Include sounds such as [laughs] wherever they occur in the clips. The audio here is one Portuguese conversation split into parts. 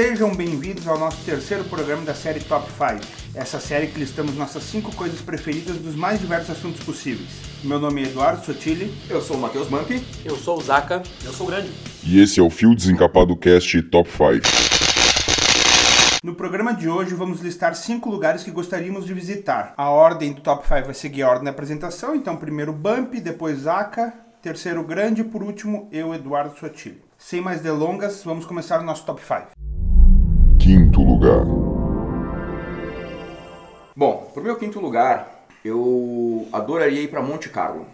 Sejam bem-vindos ao nosso terceiro programa da série Top 5. Essa série que listamos nossas cinco coisas preferidas dos mais diversos assuntos possíveis. Meu nome é Eduardo Sotile. Eu sou o Matheus Mampi. Eu sou o Zaka. Eu sou o Grande. E esse é o Fio Desencapado Cast Top 5. No programa de hoje vamos listar cinco lugares que gostaríamos de visitar. A ordem do Top 5 vai seguir a ordem da apresentação, então primeiro Bump, depois Zaka, terceiro Grande e por último eu, Eduardo Sotile. Sem mais delongas, vamos começar o nosso Top 5. Quinto lugar. Bom, pro meu quinto lugar, eu adoraria ir para Monte Carlo.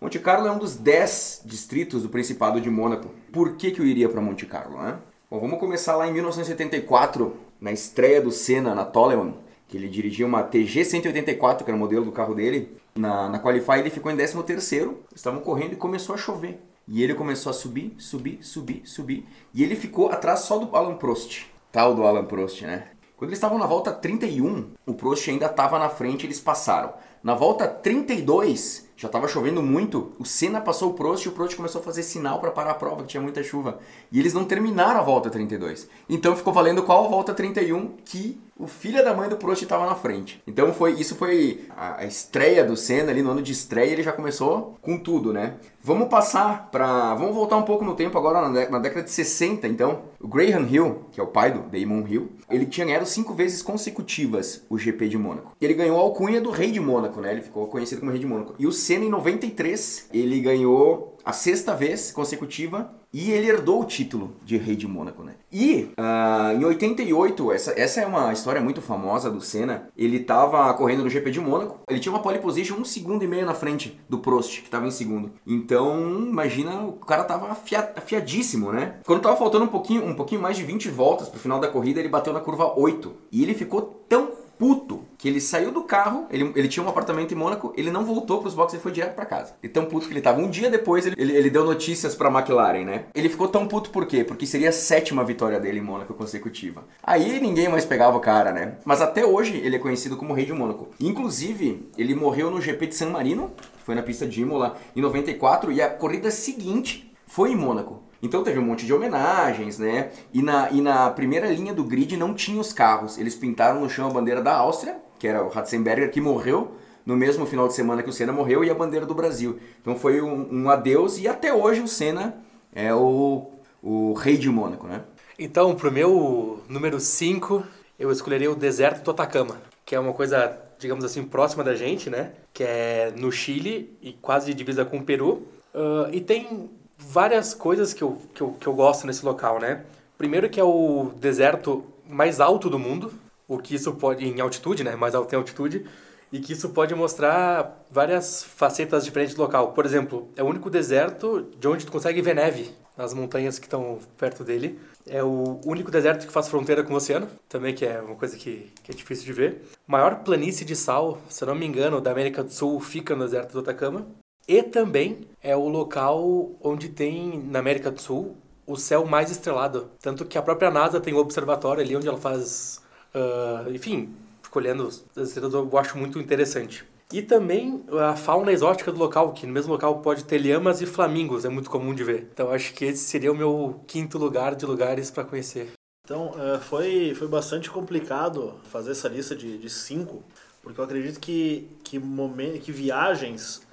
Monte Carlo é um dos 10 distritos do Principado de Mônaco. Por que, que eu iria para Monte Carlo, né? Bom, vamos começar lá em 1974, na estreia do Senna na Toleman, que ele dirigia uma TG 184, que era o modelo do carro dele. Na, na Qualify ele ficou em 13 terceiro, estavam correndo e começou a chover. E ele começou a subir, subir, subir, subir. E ele ficou atrás só do Alan Prost. Tal do Alan Prost, né? Quando eles estavam na volta 31, o Prost ainda estava na frente, eles passaram. Na volta 32, já estava chovendo muito, o Senna passou o Prost e o Prost começou a fazer sinal para parar a prova, que tinha muita chuva. E eles não terminaram a volta 32. Então ficou valendo qual a volta 31 que o filho da mãe do Prost estava na frente. Então foi isso foi a, estreia do Senna ali no ano de estreia, ele já começou com tudo, né? Vamos passar para, vamos voltar um pouco no tempo agora na, na, década de 60, então. O Graham Hill, que é o pai do Damon Hill, ele tinha ganhado cinco vezes consecutivas o GP de Mônaco. Ele ganhou a alcunha do Rei de Mônaco, né? Ele ficou conhecido como Rei de Mônaco. E o Senna em 93, ele ganhou a sexta vez consecutiva e ele herdou o título de rei de Mônaco, né? E uh, em 88, essa, essa é uma história muito famosa do Senna. Ele estava correndo no GP de Mônaco, ele tinha uma pole position um segundo e meio na frente do Prost, que estava em segundo. Então, imagina, o cara tava afia, afiadíssimo, né? Quando tava faltando um pouquinho, um pouquinho mais de 20 voltas pro final da corrida, ele bateu na curva 8. E ele ficou tão puto que ele saiu do carro, ele, ele tinha um apartamento em Mônaco, ele não voltou para os boxes e foi direto para casa. E tão puto que ele tava. Um dia depois ele, ele, ele deu notícias para McLaren, né? Ele ficou tão puto por quê? Porque seria a sétima vitória dele em Mônaco consecutiva. Aí ninguém mais pegava o cara, né? Mas até hoje ele é conhecido como Rei de Mônaco. Inclusive, ele morreu no GP de San Marino, foi na pista de Imola em 94, e a corrida seguinte foi em Mônaco. Então teve um monte de homenagens, né? E na, e na primeira linha do grid não tinha os carros. Eles pintaram no chão a bandeira da Áustria, que era o Ratzenberger, que morreu no mesmo final de semana que o Senna morreu, e a bandeira do Brasil. Então foi um, um adeus, e até hoje o Senna é o, o rei de Mônaco, né? Então, pro meu número 5, eu escolheria o deserto do Atacama, que é uma coisa, digamos assim, próxima da gente, né? Que é no Chile e quase divisa com o Peru. Uh, e tem várias coisas que eu, que, eu, que eu gosto nesse local, né? Primeiro que é o deserto mais alto do mundo, o que isso pode, em altitude, né? Mais alto em altitude, e que isso pode mostrar várias facetas diferentes do local. Por exemplo, é o único deserto de onde tu consegue ver neve nas montanhas que estão perto dele. É o único deserto que faz fronteira com o oceano, também que é uma coisa que, que é difícil de ver. Maior planície de sal, se eu não me engano, da América do Sul fica no deserto do Atacama. E também é o local onde tem, na América do Sul, o céu mais estrelado. Tanto que a própria NASA tem um observatório ali onde ela faz. Uh, enfim, escolhendo as estrelas, eu acho muito interessante. E também a fauna exótica do local, que no mesmo local pode ter lhamas e flamingos, é muito comum de ver. Então acho que esse seria o meu quinto lugar de lugares para conhecer. Então uh, foi, foi bastante complicado fazer essa lista de, de cinco, porque eu acredito que, que, momen que viagens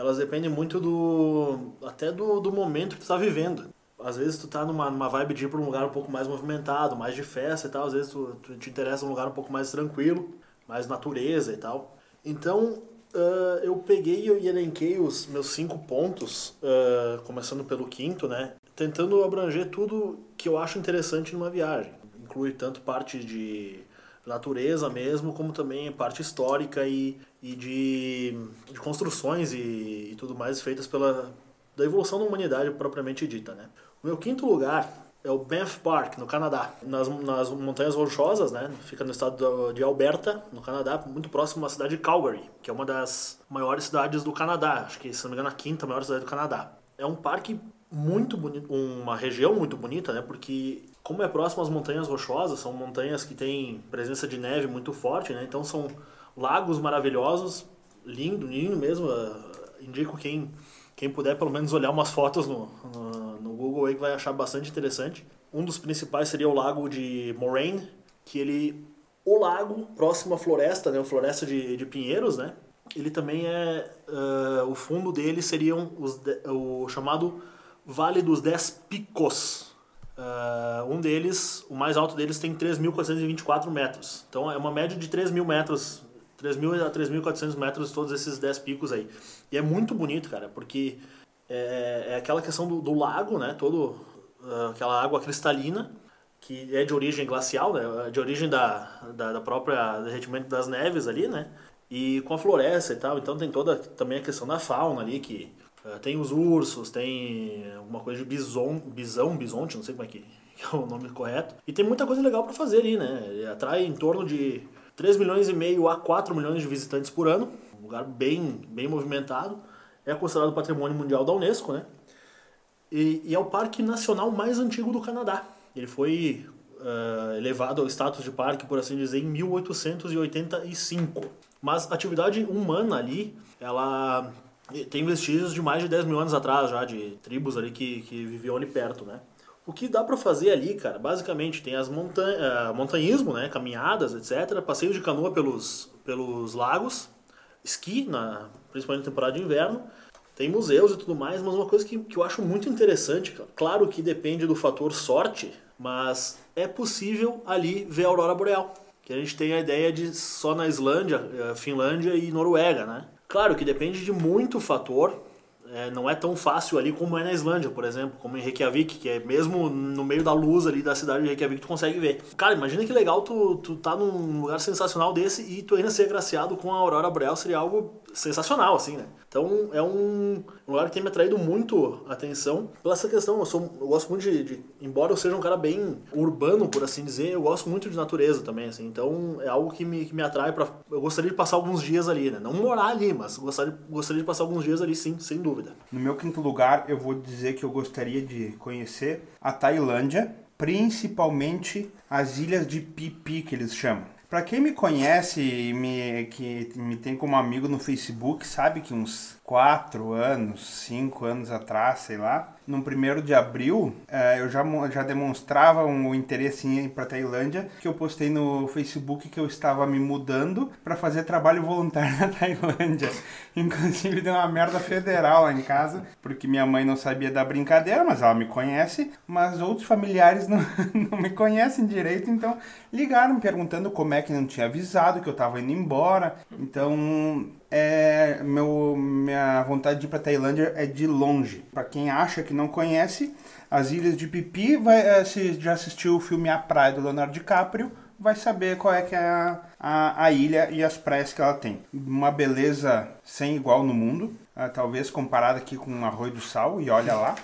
elas dependem muito do até do, do momento que tu está vivendo. Às vezes tu tá numa, numa vibe de ir para um lugar um pouco mais movimentado, mais de festa e tal, às vezes tu, tu te interessa um lugar um pouco mais tranquilo, mais natureza e tal. Então, uh, eu peguei e elenquei os meus cinco pontos, uh, começando pelo quinto, né? Tentando abranger tudo que eu acho interessante numa viagem. Inclui tanto parte de natureza mesmo, como também parte histórica e, e de, de construções e, e, tudo mais feitas pela da evolução da humanidade propriamente dita, né? O meu quinto lugar é o Banff Park, no Canadá, nas, nas montanhas rochosas, né? Fica no estado de Alberta, no Canadá, muito próximo à cidade de Calgary, que é uma das maiores cidades do Canadá, acho que, se não me engano, a quinta maior cidade do Canadá. É um parque muito bonito, uma região muito bonita, né? Porque como é próximo às montanhas rochosas, são montanhas que têm presença de neve muito forte, né? Então são lagos maravilhosos, lindo, lindo mesmo. Uh, indico quem Quem puder pelo menos olhar umas fotos no, no, no Google aí que vai achar bastante interessante. Um dos principais seria o lago de Moraine, que ele o lago próximo à floresta, né, a floresta de, de pinheiros, né? Ele também é uh, o fundo dele seriam os de, o chamado Vale dos Dez Picos. Uh, um deles, o mais alto deles tem 3.424 metros. Então é uma média de 3 mil metros, 3.000 a 3.400 metros todos esses 10 picos aí. E é muito bonito, cara, porque é, é aquela questão do, do, lago, né? Todo uh, aquela água cristalina que é de origem glacial, né? De origem da, da, da própria derretimento das neves ali, né? E com a floresta e tal. Então tem toda também a questão da fauna ali que uh, tem os ursos, tem alguma coisa de bison, bisão, bisonte, não sei como é que [laughs] é o nome correto. E tem muita coisa legal para fazer ali, né? Atrai em torno de 3 milhões e meio a 4 milhões de visitantes por ano. Um lugar bem, bem movimentado. É considerado patrimônio mundial da Unesco, né? E, e é o parque nacional mais antigo do Canadá. Ele foi uh, elevado ao status de parque, por assim dizer, em 1885. Mas a atividade humana ali, ela tem vestígios de mais de 10 mil anos atrás já, de tribos ali que, que viviam ali perto, né? O que dá para fazer ali, cara, basicamente tem as montanhas, uh, montanhismo, né, caminhadas, etc, passeio de canoa pelos, pelos lagos, esqui, na, principalmente na temporada de inverno, tem museus e tudo mais, mas uma coisa que, que eu acho muito interessante, claro que depende do fator sorte, mas é possível ali ver a aurora boreal. Que a gente tem a ideia de só na Islândia, eh, Finlândia e Noruega, né? Claro que depende de muito fator, é, não é tão fácil ali como é na Islândia, por exemplo, como em Reykjavik, que é mesmo no meio da luz ali da cidade de Reykjavik tu consegue ver. Cara, imagina que legal tu, tu tá num lugar sensacional desse e tu ainda ser agraciado com a aurora boreal seria algo sensacional, assim, né? Então é um lugar que tem me atraído muito a atenção pela essa questão. Eu, sou, eu gosto muito de, de, embora eu seja um cara bem urbano, por assim dizer, eu gosto muito de natureza também, assim. Então é algo que me, que me atrai para Eu gostaria de passar alguns dias ali, né? Não morar ali, mas gostaria, gostaria de passar alguns dias ali, sim, sem dúvida. No meu quinto lugar, eu vou dizer que eu gostaria de conhecer a Tailândia, principalmente as ilhas de Pipi, que eles chamam. Para quem me conhece e me, que me tem como amigo no Facebook, sabe que uns 4 anos, 5 anos atrás, sei lá, no primeiro de abril, eh, eu já, já demonstrava um interesse em ir para Tailândia, que eu postei no Facebook que eu estava me mudando para fazer trabalho voluntário [laughs] na Tailândia. Inclusive deu uma merda federal lá em casa, porque minha mãe não sabia da brincadeira, mas ela me conhece, mas outros familiares não, [laughs] não me conhecem direito, então ligaram perguntando como é que não tinha avisado que eu estava indo embora. Então é meu minha vontade de ir para Tailândia é de longe. Para quem acha que não conhece, as Ilhas de Pipi, vai, é, se já assistiu o filme A Praia do Leonardo DiCaprio, vai saber qual é que é a, a, a ilha e as praias que ela tem. Uma beleza sem igual no mundo, uh, talvez comparada aqui com o Arroio do Sal, e olha lá.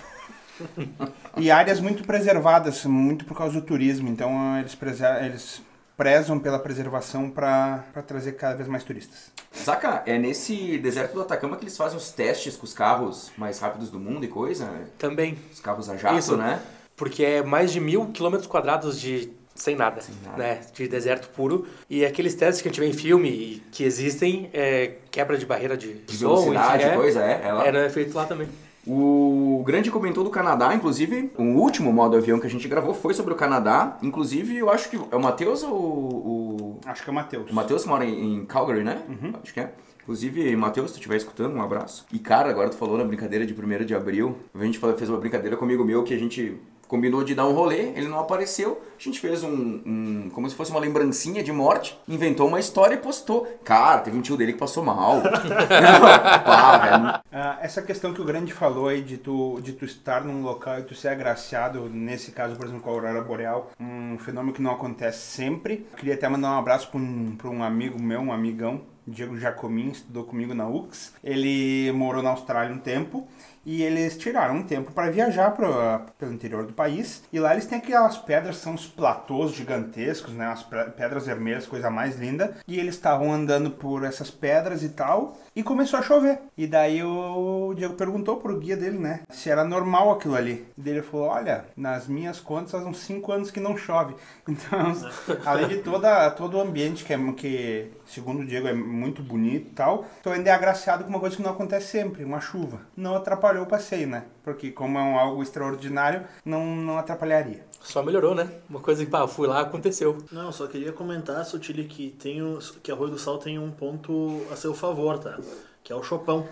[laughs] e áreas muito preservadas, muito por causa do turismo, então eles, eles prezam pela preservação para trazer cada vez mais turistas. Saca, é nesse deserto do Atacama que eles fazem os testes com os carros mais rápidos do mundo e coisa? Também. Os carros a jato, Isso, né? Porque é mais de mil quilômetros quadrados de sem nada, sem nada, né? De deserto puro. E aqueles testes que a gente vê em filme e que existem, é quebra de barreira de, de som, velocidade, enfim, é, coisa, é. Ela... Era feito lá também. O grande comentou do Canadá, inclusive, o último modo avião que a gente gravou foi sobre o Canadá. Inclusive, eu acho que é o Matheus ou o. Acho que é o Matheus. O Matheus mora em Calgary, né? Uhum. Acho que é. Inclusive, Matheus, se tu estiver escutando, um abraço. E cara, agora tu falou na brincadeira de 1 de abril. A gente fez uma brincadeira comigo meu que a gente combinou de dar um rolê, ele não apareceu. A gente fez um, um, como se fosse uma lembrancinha de morte, inventou uma história e postou. Cara, teve um tio dele que passou mal. não, [laughs] [laughs] pá, velho. Ah, essa questão que o Grande falou aí de tu, de tu estar num local e tu ser agraciado, nesse caso, por exemplo, com a Aurora Boreal, um fenômeno que não acontece sempre. Queria até mandar um abraço para um, um amigo meu, um amigão, Diego Jacomin, estudou comigo na UX. Ele morou na Austrália um tempo e eles tiraram um tempo para viajar pro, pelo interior do país. E lá eles têm aquelas pedras, são os platôs gigantescos, né? As pedras vermelhas, coisa mais linda. E eles estavam andando por essas pedras e tal. E começou a chover. E daí o Diego perguntou pro guia dele, né? Se era normal aquilo ali. E ele falou: Olha, nas minhas contas faz uns 5 anos que não chove. [laughs] Então, [laughs] além de toda, todo o ambiente que, é, que, segundo o Diego, é muito bonito e tal. Tô ainda é agraciado com uma coisa que não acontece sempre, uma chuva. Não atrapalhou o passeio, né? Porque como é um algo extraordinário, não, não atrapalharia. Só melhorou, né? Uma coisa que, pá, fui lá, aconteceu. Não, só queria comentar, Sotile, que, tem o, que Arroio do Sal tem um ponto a seu favor, tá? Que é o Chopão.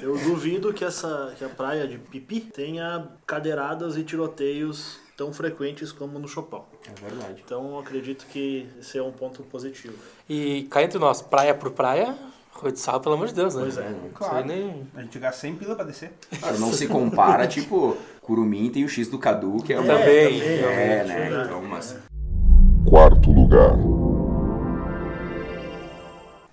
Eu duvido que, essa, que a praia de Pipi tenha cadeiradas e tiroteios tão frequentes como no Chopão. É verdade. Então, eu acredito que esse é um ponto positivo. E cá entre nós, praia por praia, Arroio do Sal, pelo amor de Deus, né? Pois é. Isso Claro. nem... A gente gasta 100 pila pra descer. Claro, não se compara, tipo, Curumim tem o X do Cadu, que é uma... Também, É, também, né? verdade. Então, mas... Quarto lugar.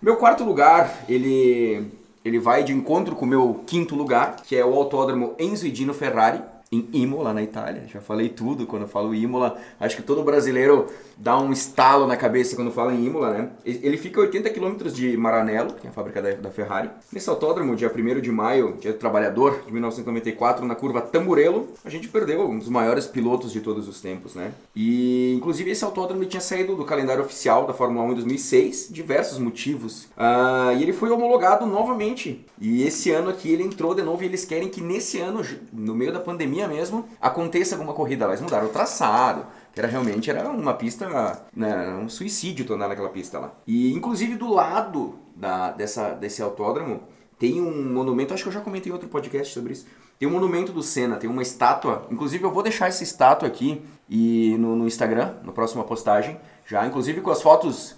Meu quarto lugar, ele, ele vai de encontro com o meu quinto lugar, que é o Autódromo Enzo e Dino Ferrari, em Imola, na Itália. Já falei tudo quando eu falo Imola. Acho que todo brasileiro dá um estalo na cabeça quando fala em Imola, né? Ele fica a 80 quilômetros de Maranello, que é a fábrica da, da Ferrari. Nesse autódromo, dia 1 de maio, dia do trabalhador, de 1994, na curva Tamburello, a gente perdeu um dos maiores pilotos de todos os tempos, né? E, inclusive, esse autódromo tinha saído do calendário oficial da Fórmula 1 em 2006, diversos motivos. Ah, e ele foi homologado novamente. E esse ano aqui ele entrou de novo e eles querem que nesse ano, no meio da pandemia mesmo, aconteça alguma corrida lá. Eles mudaram o traçado, era realmente era uma pista, né, um suicídio tornar naquela pista lá. E inclusive do lado da, dessa, desse autódromo tem um monumento, acho que eu já comentei em outro podcast sobre isso. Tem um monumento do Senna, tem uma estátua. Inclusive eu vou deixar essa estátua aqui e no, no Instagram, na próxima postagem, já inclusive com as fotos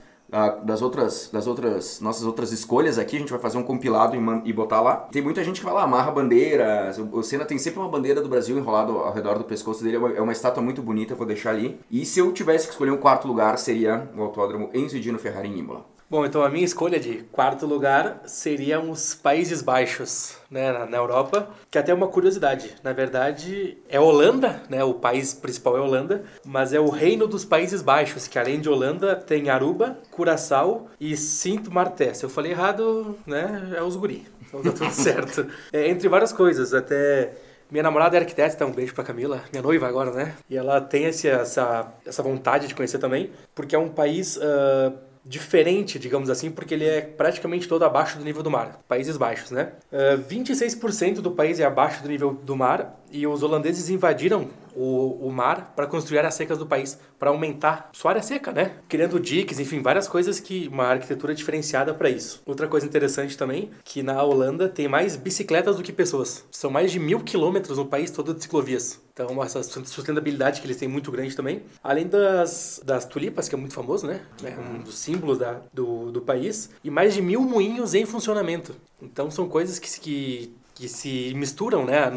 das outras das outras nossas outras escolhas aqui, a gente vai fazer um compilado e, e botar lá. Tem muita gente que fala, ah, amarra bandeiras. O, Senna tem sempre uma bandeira do Brasil enrolado ao redor do pescoço dele. É uma, é uma estátua muito bonita, vou deixar ali. E se eu tivesse que escolher um quarto lugar, seria o autódromo Enzo Dino Ferrari em Imola. Bom, então a minha escolha de quarto lugar seriam os Países Baixos, né, na, na Europa, que até é uma curiosidade. Na verdade, é Holanda, né, o país principal é Holanda, mas é o reino dos Países Baixos, que além de Holanda tem Aruba, Curaçao e Sint Maarten. Se eu falei errado, né, é os guri. Então tá tudo [laughs] certo. É, entre várias coisas, até minha namorada é arquiteta, um beijo pra Camila, minha noiva agora, né? E ela tem esse, essa, essa vontade de conhecer também, porque é um país ah, diferente, digamos assim, porque ele é praticamente todo abaixo do nível do mar. Países Baixos, né? Ah, 26% do país é abaixo do nível do mar e os holandeses invadiram o, o mar para construir áreas secas do país, para aumentar sua área seca, né? Criando diques, enfim, várias coisas que uma arquitetura diferenciada para isso. Outra coisa interessante também, que na Holanda tem mais bicicletas do que pessoas. São mais de mil quilômetros no país todo de ciclovias. Então, essa sustentabilidade que eles têm muito grande também. Além das, das tulipas, que é muito famoso, né? É um dos símbolos da, do, do país. E mais de mil moinhos em funcionamento. Então, são coisas que, que, que se misturam, né?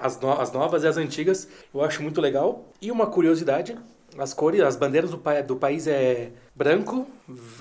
As novas e as antigas. Eu acho muito legal. E uma curiosidade, as cores, as bandeiras do, pa- do país é branco,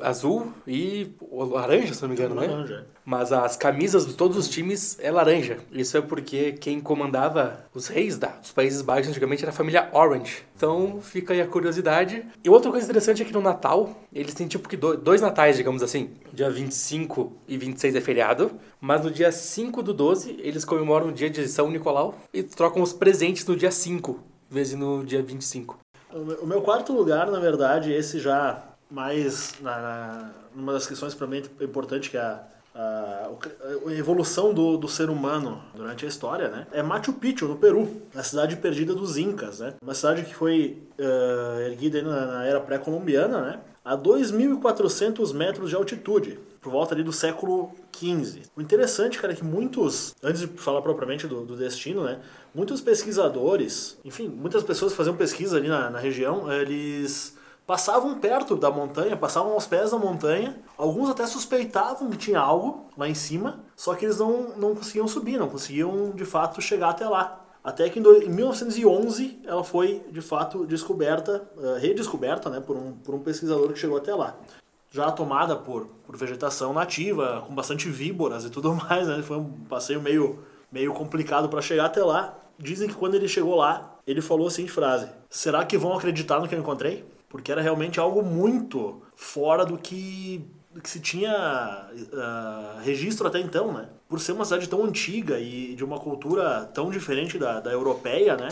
azul e laranja, se não me engano, né? Laranja. Mas as camisas de todos os times é laranja. Isso é porque quem comandava os reis da, dos Países Baixos antigamente era a família Orange. Então fica aí a curiosidade. E outra coisa interessante é que no Natal, eles têm tipo que do- dois natais, digamos assim. Dia 25 e 26 é feriado, mas no dia 5 do 12 eles comemoram o dia de São Nicolau e trocam os presentes no dia 5, vezes no dia 25. O meu- quarto lugar, na verdade, esse já mais na, na uma das questões para mim importante que é a, a, a evolução do, do ser humano durante a história, né? É Machu Picchu, no Peru, a cidade perdida dos Incas, né? Uma cidade que foi eh, erguida na, na era pré-colombiana, né? A 2.400 metros de altitude, por volta ali do século XV. O interessante, cara, é que muitos, antes de falar propriamente do, do destino, né? Muitos pesquisadores, enfim, muitas pessoas faziam pesquisa ali na, na região, eles passavam perto da montanha, passavam aos pés da montanha. Alguns até suspeitavam que tinha algo lá em cima, só que eles não, não conseguiam subir, não conseguiam de fato chegar até lá. Até que em 1911 ela foi de fato descoberta, eh, redescoberta né, por, um, por um pesquisador que chegou até lá. Já tomada por, por vegetação nativa, com bastante víboras e tudo [laughs] mais, né? Foi um passeio meio, meio complicado para chegar até lá. Dizem que quando ele chegou lá, ele falou a seguinte frase: Será que vão acreditar no que eu encontrei? Porque era realmente algo muito fora do que, que se tinha ah, registro até então, né? Por ser uma cidade tão antiga e de uma cultura tão diferente da, da europeia, né?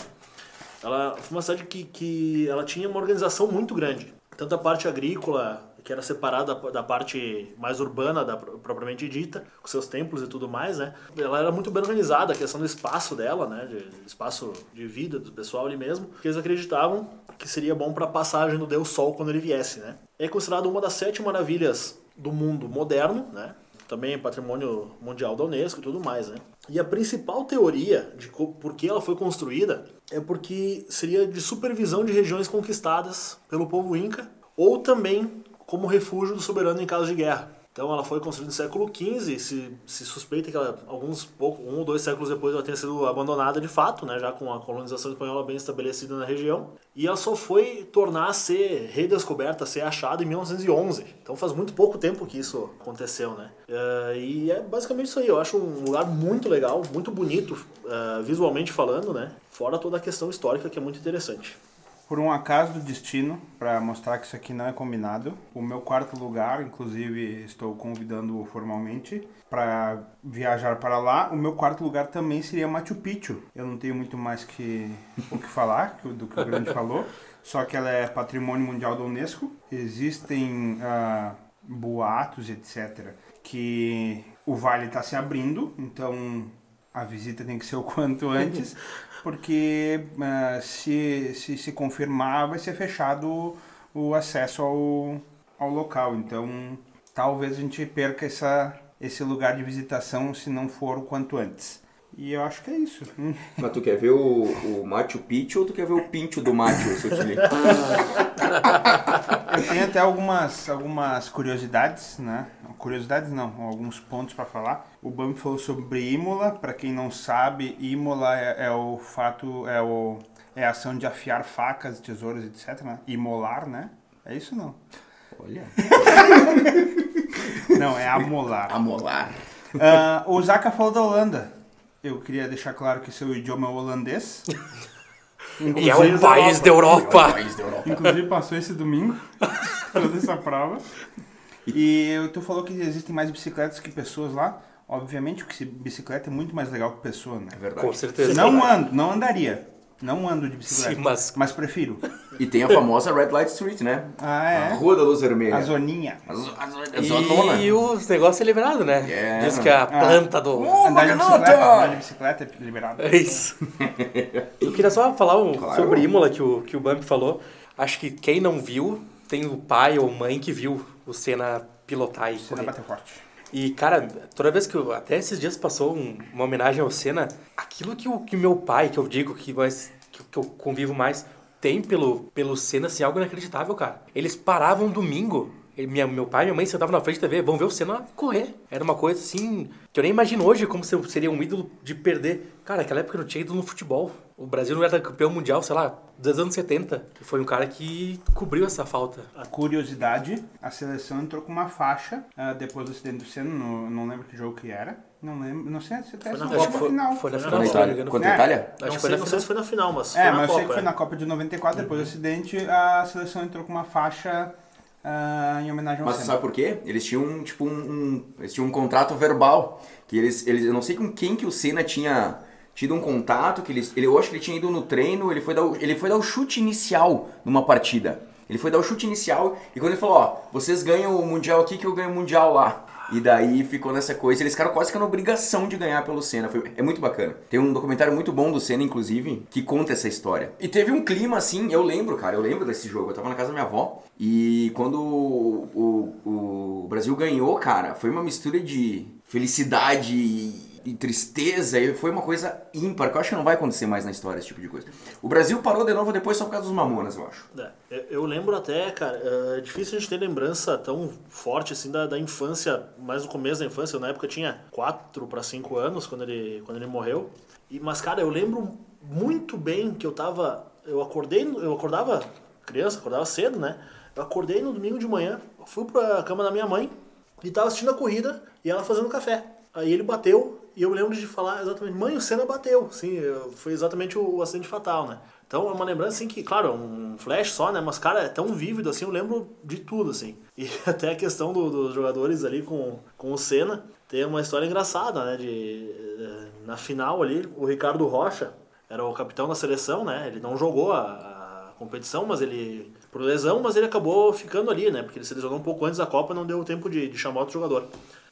Ela foi uma cidade que, que ela tinha uma organização muito grande. tanto a parte agrícola, que era separada da parte mais urbana, da, propriamente dita, com seus templos e tudo mais, né? Ela era muito bem organizada, a questão do espaço dela, né? De, espaço de vida do pessoal ali mesmo, que eles acreditavam que seria bom para a passagem do Deus Sol quando ele viesse, né? É considerado uma das sete maravilhas do mundo moderno, né? Também patrimônio mundial da Unesco e tudo mais, né? E a principal teoria de por que ela foi construída é porque seria de supervisão de regiões conquistadas pelo povo inca ou também como refúgio do soberano em caso de guerra. Então ela foi construída no século XV, se, se suspeita que ela, alguns pouco, um ou dois séculos depois ela tenha sido abandonada de fato, né, já com a colonização espanhola bem estabelecida na região. E ela só foi tornar a ser redescoberta, a ser achada em 1911. Então faz muito pouco tempo que isso aconteceu, né? Uh, e é basicamente isso aí. Eu acho um lugar muito legal, muito bonito, uh, visualmente falando, né? Fora toda a questão histórica que é muito interessante. Por um acaso do destino, para mostrar que isso aqui não é combinado, o meu quarto lugar, inclusive estou convidando formalmente para viajar para lá. O meu quarto lugar também seria Machu Picchu. Eu não tenho muito mais que o que falar do que o grande [laughs] falou, só que ela é patrimônio mundial da Unesco. Existem uh, boatos, etc, que o vale está se abrindo, então a visita tem que ser o quanto antes [laughs] porque uh, se, se se confirmar vai ser fechado o acesso ao, ao local. Então talvez a gente perca essa, esse lugar de visitação se não for o quanto antes. E eu acho que é isso. [laughs] Mas tu quer ver o, o Machu Picchu ou tu quer ver o Pincho do Machu, seu [laughs] Eu tenho até algumas, algumas curiosidades, né? Curiosidades não, alguns pontos para falar. O Bambi falou sobre Imola. Para quem não sabe, Imola é, é, o fato, é, o, é a ação de afiar facas, tesouros, etc. Né? Imolar, né? É isso não? Olha. [laughs] não, é amolar. Amolar. Uh, o Zaka falou da Holanda. Eu queria deixar claro que seu idioma é holandês. [laughs] e é um país da Europa. É um país da Europa. Inclusive passou esse domingo [laughs] toda essa prova. E tu falou que existem mais bicicletas que pessoas lá. Obviamente que bicicleta é muito mais legal que pessoa, né? É verdade. Com certeza. Não ando, não andaria. Não ando de bicicleta, Sim, mas... mas prefiro. E tem a famosa Red Light Street, né? Ah, é? A Rua da Luz Vermelha. A zoninha. A, zo, a, a zonona. E, e os negócios é liberado, né? Yeah. Diz que a ah. planta do... Oh, andar, de bicicleta, andar de bicicleta é liberado. É isso. [laughs] Eu queria só falar um, claro. sobre Imola que o, que o Bump falou. Acho que quem não viu, tem o pai ou mãe que viu o Senna pilotar e Senna bater forte. E, cara, toda vez que eu. Até esses dias passou um, uma homenagem ao Senna, aquilo que o que meu pai, que eu digo que, mais, que, que eu convivo mais, tem pelo, pelo Senna, assim, algo inacreditável, cara. Eles paravam domingo minha, meu pai e minha mãe sentavam na frente da TV, vão ver o Senna correr. Era uma coisa assim, que eu nem imagino hoje como seria um ídolo de perder. Cara, naquela época eu não tinha ídolo no futebol. O Brasil não era campeão mundial, sei lá, dos anos 70. E foi um cara que cobriu essa falta. A curiosidade, a seleção entrou com uma faixa uh, depois do acidente do Senna, no, não lembro que jogo que era. Não lembro, não sei se até foi na Copa final. Foi na final, Itália. Contra a Itália? Acho que foi na, não sei se foi na final, mas É, mas eu sei que foi na Copa de 94, depois uhum. do acidente, a seleção entrou com uma faixa uh, em homenagem ao Mas sabe por quê? Eles tinham tipo um, um, eles tinham um contrato verbal que eles, eles eu não sei com quem que o Senna tinha tido um contato que eles, ele eu acho que ele tinha ido no treino, ele foi dar ele foi dar o chute inicial numa partida. Ele foi dar o chute inicial e quando ele falou, ó, vocês ganham o mundial aqui que eu ganho o mundial lá. E daí ficou nessa coisa. Eles ficaram quase que na obrigação de ganhar pelo Senna. Foi, é muito bacana. Tem um documentário muito bom do Senna, inclusive, que conta essa história. E teve um clima assim, eu lembro, cara, eu lembro desse jogo. Eu tava na casa da minha avó. E quando o, o, o Brasil ganhou, cara, foi uma mistura de felicidade e tristeza, e foi uma coisa ímpar, que eu acho que não vai acontecer mais na história esse tipo de coisa. O Brasil parou de novo depois só por causa dos Mamonas, eu acho. É, eu lembro até, cara, é difícil a gente ter lembrança tão forte assim da, da infância, mais no começo da infância, eu na época tinha 4 para 5 anos quando ele, quando ele morreu. E, mas, cara, eu lembro muito bem que eu tava. Eu acordei, eu acordava criança, acordava cedo, né? Eu acordei no domingo de manhã, fui pra cama da minha mãe e tava assistindo a corrida e ela fazendo café. Aí ele bateu e eu lembro de falar exatamente, mãe, o Senna bateu. Sim, foi exatamente o, acidente fatal, né? Então é uma lembrança assim que, claro, é um flash só, né? Mas, cara, é tão vívido assim, eu lembro de tudo, assim. [laughs] E até a questão do, dos jogadores ali com, com o Senna, tem uma história engraçada, né? De, eh, na final ali, o Ricardo Rocha era o capitão da seleção, né? Ele não jogou a, a competição, mas ele por lesão, mas ele acabou ficando ali, né? Porque ele se lesionou um pouco antes da Copa, não deu tempo de, de chamar outro jogador.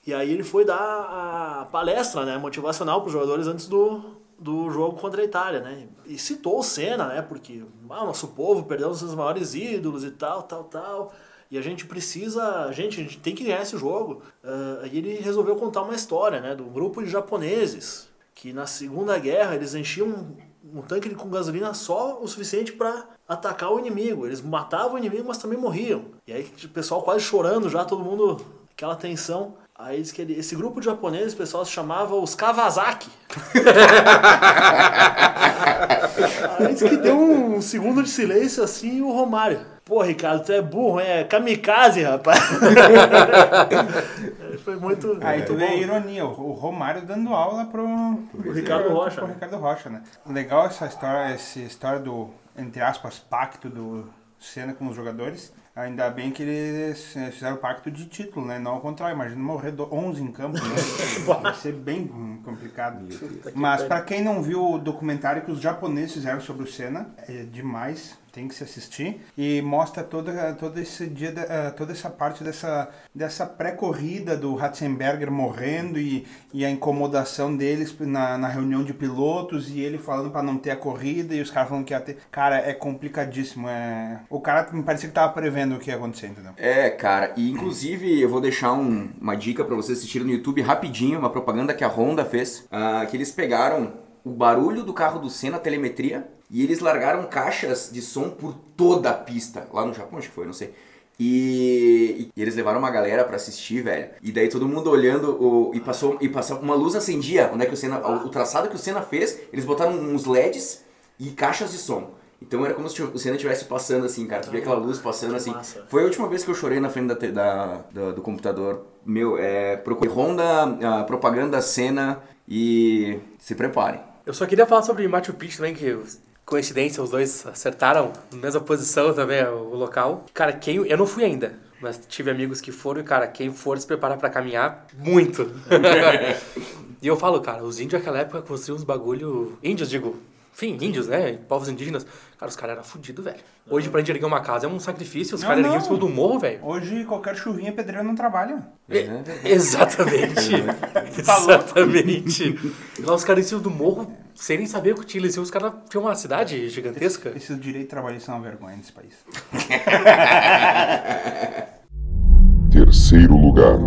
E aí ele foi dar a palestra, né, motivacional para os jogadores antes do, do jogo contra a Itália, né? E citou o Senna, né? Porque ah, nosso povo perdeu os seus maiores ídolos e tal, tal, tal. E a gente precisa, a gente, a gente tem que ganhar esse jogo. Uh, e ele resolveu contar uma história, né? Do grupo de japoneses que na Segunda Guerra eles enchiam um, um tanque com gasolina só o suficiente para atacar o inimigo. Eles matavam o inimigo, mas também morriam. E aí o pessoal quase chorando já, todo mundo aquela tensão. Aí diz que ele, esse grupo de japoneses, o pessoal se chamava os Kawasaki. [laughs] Aí diz que deu um segundo de silêncio assim e o Romário. Pô, Ricardo, tu é burro, é kamikaze, rapaz. [laughs] Foi muito. Aí tu muito vê a ironia, o Romário dando aula pro, O Ricardo Rocha, pro né? Ricardo Rocha, né? Legal essa história, essa história do, entre aspas, pacto do Senna com os jogadores. Ainda bem que eles eh, fizeram pacto de título, né? Não ao contrário, imagina morrer do- 11 em campo, né? [laughs] Vai ser bem complicado. Mas para quem não viu o documentário que os japoneses fizeram sobre o Senna, é demais, tem que se assistir e mostra toda todo esse dia eh, toda essa parte dessa dessa pré-corrida do Ratzenberger morrendo e, e a incomodação deles na, na reunião de pilotos e ele falando para não ter a corrida e os caras falando que ia ter. Cara, é complicadíssimo, é o cara me parecia que tava prevendo o que ia acontecer, entendeu? É, cara, e inclusive eu vou deixar um- uma dica pra vocês assistirem no YouTube rapidinho, uma propaganda que a Honda fez, ah, que eles pegaram o barulho do carro do Senna, a telemetria, e eles largaram caixas de som por toda a pista, lá no Japão, acho que foi, não sei. E, e eles levaram uma galera pra assistir, velho. E daí todo mundo olhando o, e passou e passou uma luz acendia, onde é que o Senna, o, o traçado que o Senna fez, eles botaram uns LEDs e caixas de som. Então era como se o Senna estivesse passando assim, cara. Tu via aquela luz passando assim. massa. Foi a última vez que eu chorei na frente da, da- da- do computador. Meu, é. Procure Honda, a propaganda, cena e. Se preparem. Eu só queria falar sobre Machu Picchu também, que coincidência, os dois acertaram na mesma posição também, o local. Cara, quem eu não fui ainda, mas tive amigos que foram e, cara, quem for se prepara pra caminhar muito. [laughs] e eu falo, cara, os índios naquela época construíam uns bagulho. Índios, digo. Enfim, índios, né? Povos indígenas. Cara, os caras eram fodidos, velho. Hoje, pra gente erguer uma casa é um sacrifício. Os caras erguiam em cima do morro, velho. Hoje qualquer chuvinha pedreiro não trabalha. E- [laughs] Exatamente. Exatamente. Lá os caras em cima do morro, sem nem saber o que tinha lá em cima, os caras tinham uma cidade gigantesca. Esses direitos trabalhistas são uma vergonha nesse país. [laughs] Terceiro lugar.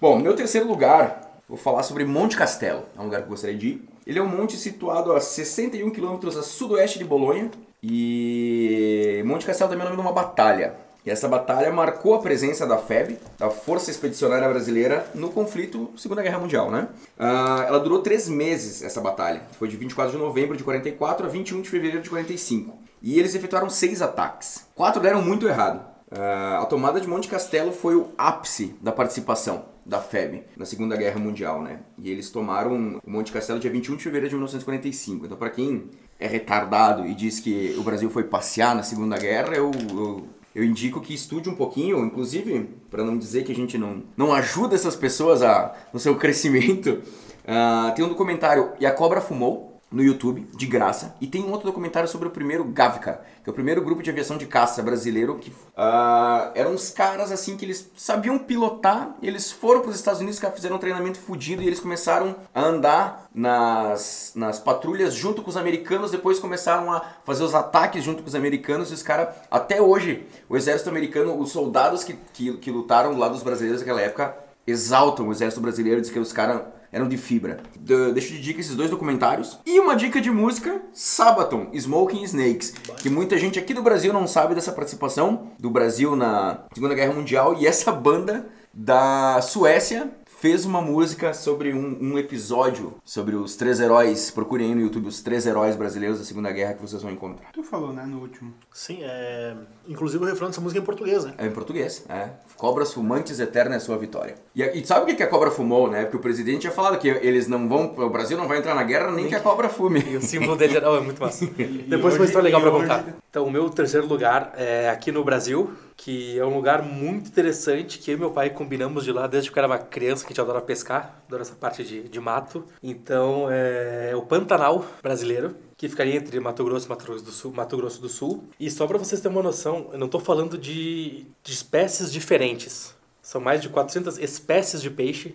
Bom, meu terceiro lugar, vou falar sobre Monte Castelo. É um lugar que eu gostaria de ir. Ele é um monte situado a 61 quilômetros a sudoeste de Bolonha. E Monte Castelo também é o nome de uma batalha. E essa batalha marcou a presença da FEB, da Força Expedicionária Brasileira, no conflito Segunda Guerra Mundial, né? Ah, ela durou três meses, essa batalha. Foi de 24 de novembro de 44 a 21 de fevereiro de 45. E eles efetuaram seis ataques. Quatro deram muito errado. Ah, a tomada de Monte Castelo foi o ápice da participação da FEB na Segunda Guerra Mundial, né? E eles tomaram o Monte Castelo dia 21 de fevereiro de 1945. Então, para quem é retardado e diz que o Brasil foi passear na Segunda Guerra, eu, eu, eu indico que estude um pouquinho, inclusive, para não dizer que a gente não, não ajuda essas pessoas a, no seu [laughs] crescimento. ah, tem um documentário E a Cobra Fumou no YouTube, de graça. E tem um outro documentário sobre o primeiro Gavka, que é o primeiro grupo de aviação de caça brasileiro que ah, eram uns caras assim que eles sabiam pilotar, eles foram para os Estados Unidos, fizeram um treinamento fudido e eles começaram a andar nas, nas patrulhas junto com os americanos, depois começaram a fazer os ataques junto com os americanos, e os caras, até hoje, o exército americano, os soldados que, que, que lutaram lado dos brasileiros naquela época, exaltam o exército brasileiro, diz que os caras eram de fibra. De- deixo de dica esses dois documentários. E uma dica de música, Sabaton, Smoking Snakes. Que muita gente aqui do Brasil não sabe dessa participação do Brasil na Segunda Guerra Mundial. E essa banda da Suécia fez uma música sobre um, um episódio sobre os três heróis. Procurem aí no YouTube os três heróis brasileiros da Segunda Guerra que vocês vão encontrar. Tu falou, né, no último. Sim, é. Inclusive o refrão dessa música é em português, né? É em português, é. Cobras fumantes, eterna é a sua vitória. E, e sabe o que que a cobra fumou, né? Porque o presidente tinha falado que eles não vão, o Brasil não vai entrar na guerra nem que a cobra fume. E o símbolo dele é, não, é muito massa. [laughs] Depois foi uma hoje- história legal pra hoje- contar. Então, o meu terceiro lugar é aqui no Brasil. que é um lugar muito interessante, que eu e meu pai combinamos de lá desde que eu era uma criança, que a gente adora pescar, adora essa parte de, de mato. Então, é o Pantanal brasileiro, que ficaria entre Mato Grosso e Mato Grosso do Sul. Mato Grosso do Sul. E só para vocês terem uma noção, eu não estou falando de, de espécies diferentes. São mais de 400 espécies de peixe,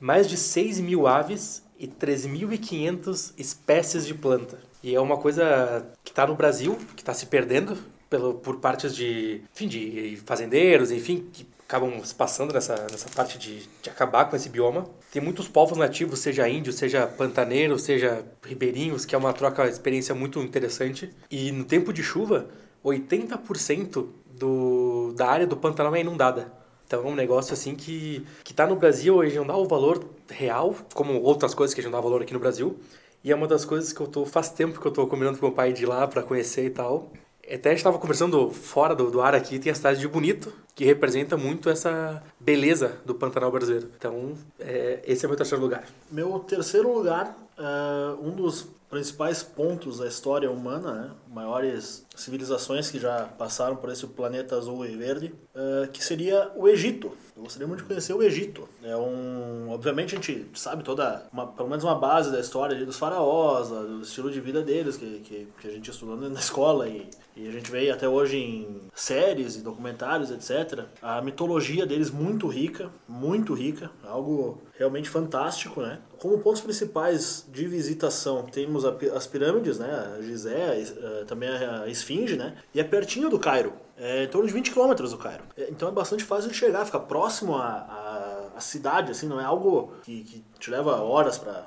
mais de 6 mil aves e 3.500 espécies de planta. E é uma coisa que está no Brasil, que está se perdendo pelo, por partes de, enfim, de fazendeiros, enfim, que acabam se passando nessa, nessa parte de, de acabar com esse bioma. Tem muitos povos nativos, seja índios, seja pantaneiros, seja ribeirinhos, que é uma troca, uma experiência muito interessante. E no tempo de chuva, 80% do, da área do Pantanal é inundada. Então é um negócio assim que, que tá no Brasil, gente não dá o valor real, como outras coisas que a gente não dá valor aqui no Brasil. E é uma das coisas que eu tô. Faz tempo que eu tô combinando com meu pai de lá para conhecer e tal. Até a gente estava conversando fora do, do ar aqui, tem a cidade de Bonito, que representa muito essa beleza do Pantanal brasileiro. Então, é, esse é meu terceiro lugar. Meu terceiro lugar, é um dos principais pontos da história humana, né? maiores civilizações que já passaram por esse planeta azul e verde, uh, que seria o Egito. Eu gostaria muito de conhecer o Egito. É um, obviamente a gente sabe toda, uma, pelo menos uma base da história dos faraós, do estilo de vida deles que, que, que a gente estudou na escola e, e a gente vê até hoje em séries e documentários, etc. A mitologia deles muito rica, muito rica, algo realmente fantástico, né? Como pontos principais de visitação temos as pirâmides, né? A Gizé, eh, também a Esfinge, né? E é pertinho do Cairo. É em torno de 20 quilômetros do Cairo. É, então é bastante fácil de chegar, fica próximo à, cidade, assim, não é algo que, que te leva horas para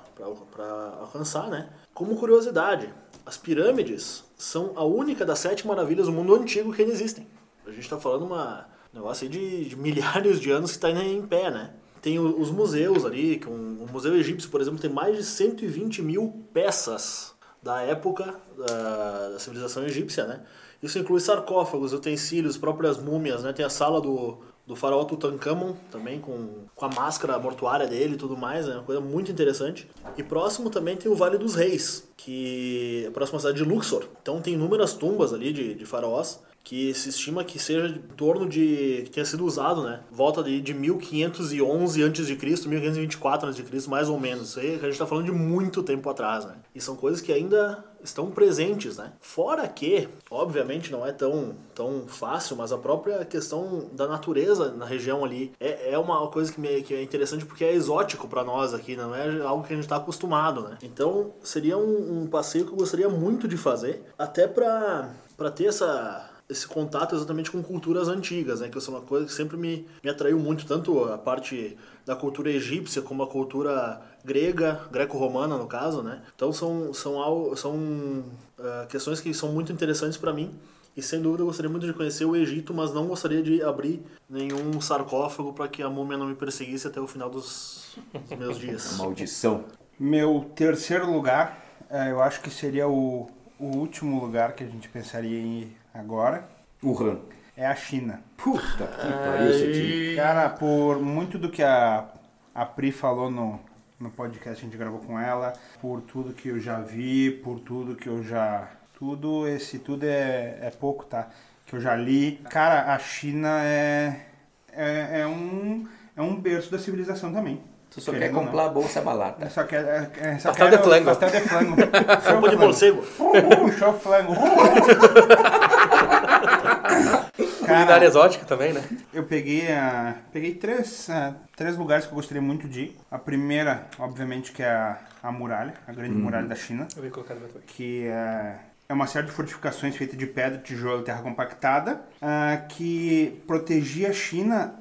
alcançar, né? Como curiosidade, as pirâmides são a única das sete maravilhas do mundo antigo que ainda existem. A gente está falando uma um negócio de, de milhares de anos que está em pé, né? Tem os museus ali, que um, o Museu Egípcio, por exemplo, tem mais de 120 mil peças da época da, da civilização egípcia, né? Isso inclui sarcófagos, utensílios, próprias múmias, né? Tem a sala do, do faraó Tutankhamon também, com, com a máscara mortuária dele e tudo mais, né? uma coisa muito interessante. E próximo também tem o Vale dos Reis, que é a próxima cidade de Luxor. Então tem inúmeras tumbas ali de, de faraós que se estima que seja em torno de que tenha sido usado, né? Volta de, de 1511 a.C., 1524 a.C., mais ou menos. Isso aí a gente está falando de muito tempo atrás, né? E são coisas que ainda estão presentes, né? Fora que, obviamente, não é tão, tão fácil, mas a própria questão da natureza na região ali é, é uma coisa que, me, que é interessante porque é exótico para nós aqui, não é algo que a gente está acostumado, né? Então, seria um, um passeio que eu gostaria muito de fazer, até para ter essa esse contato exatamente com culturas antigas, né? Que é uma coisa que sempre me, me atraiu muito, tanto a parte da cultura egípcia como a cultura grega, greco-romana no caso, né? Então são, são, são uh, questões que são muito interessantes para mim e sem dúvida eu gostaria muito de conhecer o Egito, mas não gostaria de abrir nenhum sarcófago para que a múmia não me perseguisse até o final dos, dos meus [laughs] dias. Maldição. Meu terceiro lugar, eh, eu acho que seria o, o último lugar que a gente pensaria em ir agora. Wuhan. É a China. Puta que pariu, Cetinho. Cara, por muito do que a, a Pri falou no, no podcast que a gente gravou com ela, por tudo que eu já vi, por tudo que eu já. Tudo, esse tudo é, é pouco, tá? Que eu já li. Cara, a China é, é, é um, é um berço da civilização também. Tu só quer comprar a bolsa balada. Só quer, é, é, só Pastel quer de flango. Pastel de flango. [laughs] Sopa de morcego. Uhul, show flango. [laughs] Culinária exótica também, né? Eu peguei, a, peguei três, uh, três lugares que eu gostaria muito de ir. A primeira, obviamente, que é a, a muralha, a grande muralha da China, Eu vim colocar no meu que é, é uma série de fortificações feitas de pedra, tijolo e terra compactada, ah, que protegia a China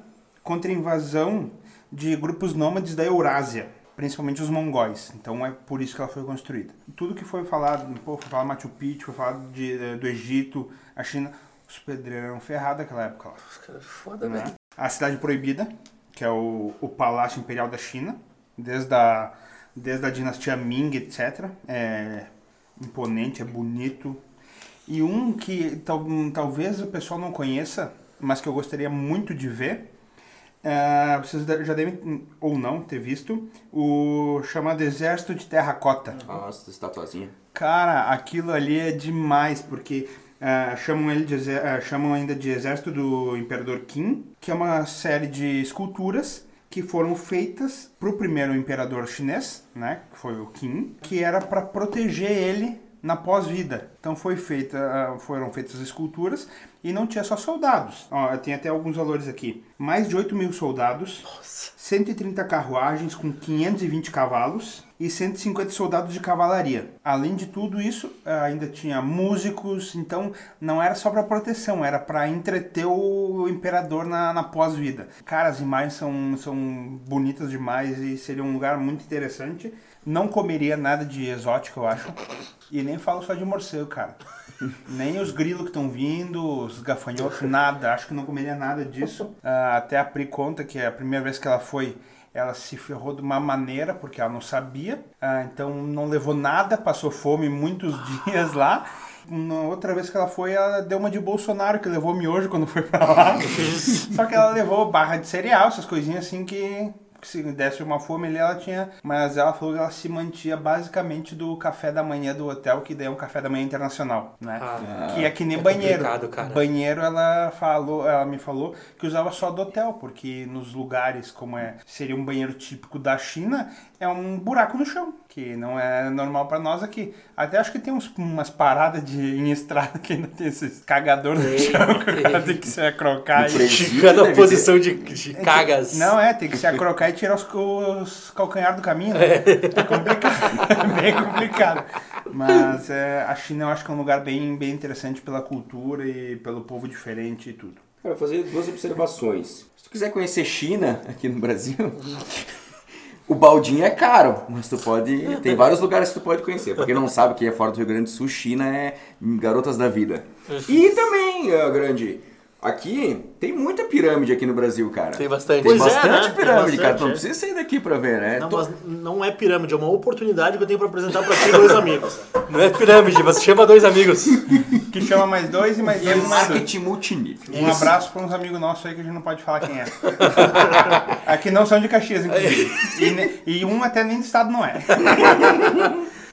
contra a invasão de grupos nômades da Eurásia, principalmente os mongóis. Então é por isso que ela foi construída. Tudo que foi falado, pô, foi falado Machu Picchu, foi falado de, eh, do Egito, a China, os pedreiros eram ferrados naquela época lá. Foda, né? velho. A Cidade Proibida, que é o, o Palácio Imperial da China, desde a, desde a dinastia Ming, etc. É imponente, é bonito. E um que tal, talvez o pessoal não conheça, mas que eu gostaria muito de ver, é, vocês já devem, ou não, ter visto, o chamado Exército de Terracota. Nossa, estatuazinha. Cara, aquilo ali é demais, porque ah, chamam, ele de, ah, chamam ainda de Exército do Imperador Qin, que é uma série de esculturas que foram feitas para o primeiro imperador chinês, né, que foi o Qin, que era para proteger ele na pós-vida. Então foi feita, ah, foram feitas as esculturas e não tinha só soldados. Ó, tem até alguns valores aqui. Mais de 8 mil soldados, 130 carruagens com 520 cavalos e 150 soldados de cavalaria. Além de tudo isso, ah, ainda tinha músicos, então não era só para proteção, era para entreter o imperador na, na pós-vida. Cara, as imagens são, são bonitas demais e seria um lugar muito interessante. Não comeria nada de exótico, eu acho. E nem falo só de morcego, cara. Nem os grilos que estão vindo, os gafanhotos, nada. Acho que não comeria nada disso. Ah, até a Pri conta que a primeira vez que ela foi, ela se ferrou de uma maneira, porque ela não sabia. Ah, então não levou nada, passou fome muitos [laughs] dias lá. Na outra vez que ela foi, ela deu uma de Bolsonaro, que levou miojo quando foi pra lá. [laughs] Só que ela levou barra de cereal, essas coisinhas assim que se desse uma fome ali, ela tinha. Mas ela falou que ela se mantia basicamente do café da manhã do hotel, que daí é um café da manhã internacional, né? Ah, que é que nem é banheiro. Banheiro, ela falou, ela me falou que usava só do hotel, porque nos lugares como é seria um banheiro típico da China, é um buraco no chão, que não é normal pra nós aqui. Até acho que tem uns, umas paradas de em estrada que ainda tem esses cagador no Tem, chão, que o cara tem. que se acrocar e Cada deve posição de, de cagas. não, é, tem que se acrocar e tirar os, os calcanhar do caminho. Né? É complicado, é [laughs] bem complicado. Mas é, a China eu acho que é um lugar bem, bem interessante pela cultura e pelo povo diferente e tudo. Cara, vou fazer duas observações. Se tu quiser conhecer China aqui no Brasil, [laughs] o baldinho é caro, mas tu pode. Tem vários lugares que tu pode conhecer. Pra quem não sabe que é fora do Rio Grande do Sul, China é garotas da vida. E também, ó, grande. Aqui tem muita pirâmide aqui no Brasil, cara. Tem bastante. Tem Pois é, bastante né? Tem pirâmide, cara. bastante, Tu não é. precisa sair daqui pra ver, né? Não, Tô- mas não é pirâmide, é uma oportunidade que eu tenho pra apresentar pra ti [laughs] dois amigos. Não é pirâmide, você chama dois amigos. [laughs] Que chama mais dois e mais E dois e dois. marketing multinível. Um abraço para uns amigos nossos aí que a gente não pode falar quem é. [laughs] Aqui não são de Caxias, inclusive. E, e um até nem do estado não é.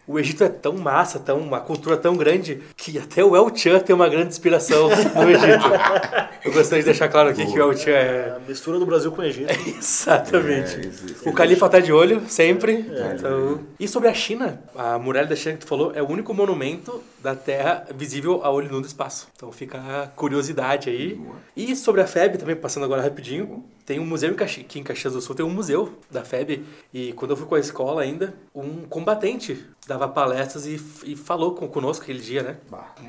O Egito é tão massa, tão, uma cultura tão grande, que até o El Chan tem uma grande inspiração [laughs] no Egito. Eu gostaria de deixar claro aqui que o El Chan É é... a mistura do Brasil com o Egito. [laughs] Exatamente. É. O Califa tá de olho, sempre. Então... E sobre a China, a muralha da China que tu falou é o único monumento da Terra visível a olho nu do espaço. Então fica a curiosidade aí. E sobre a FEB, também passando agora rapidinho, tem um museu aqui em Caxias do Sul, tem um museu da FEB. E quando eu fui com a escola ainda, um combatente dava palestras e, e falou com, conosco aquele dia, né?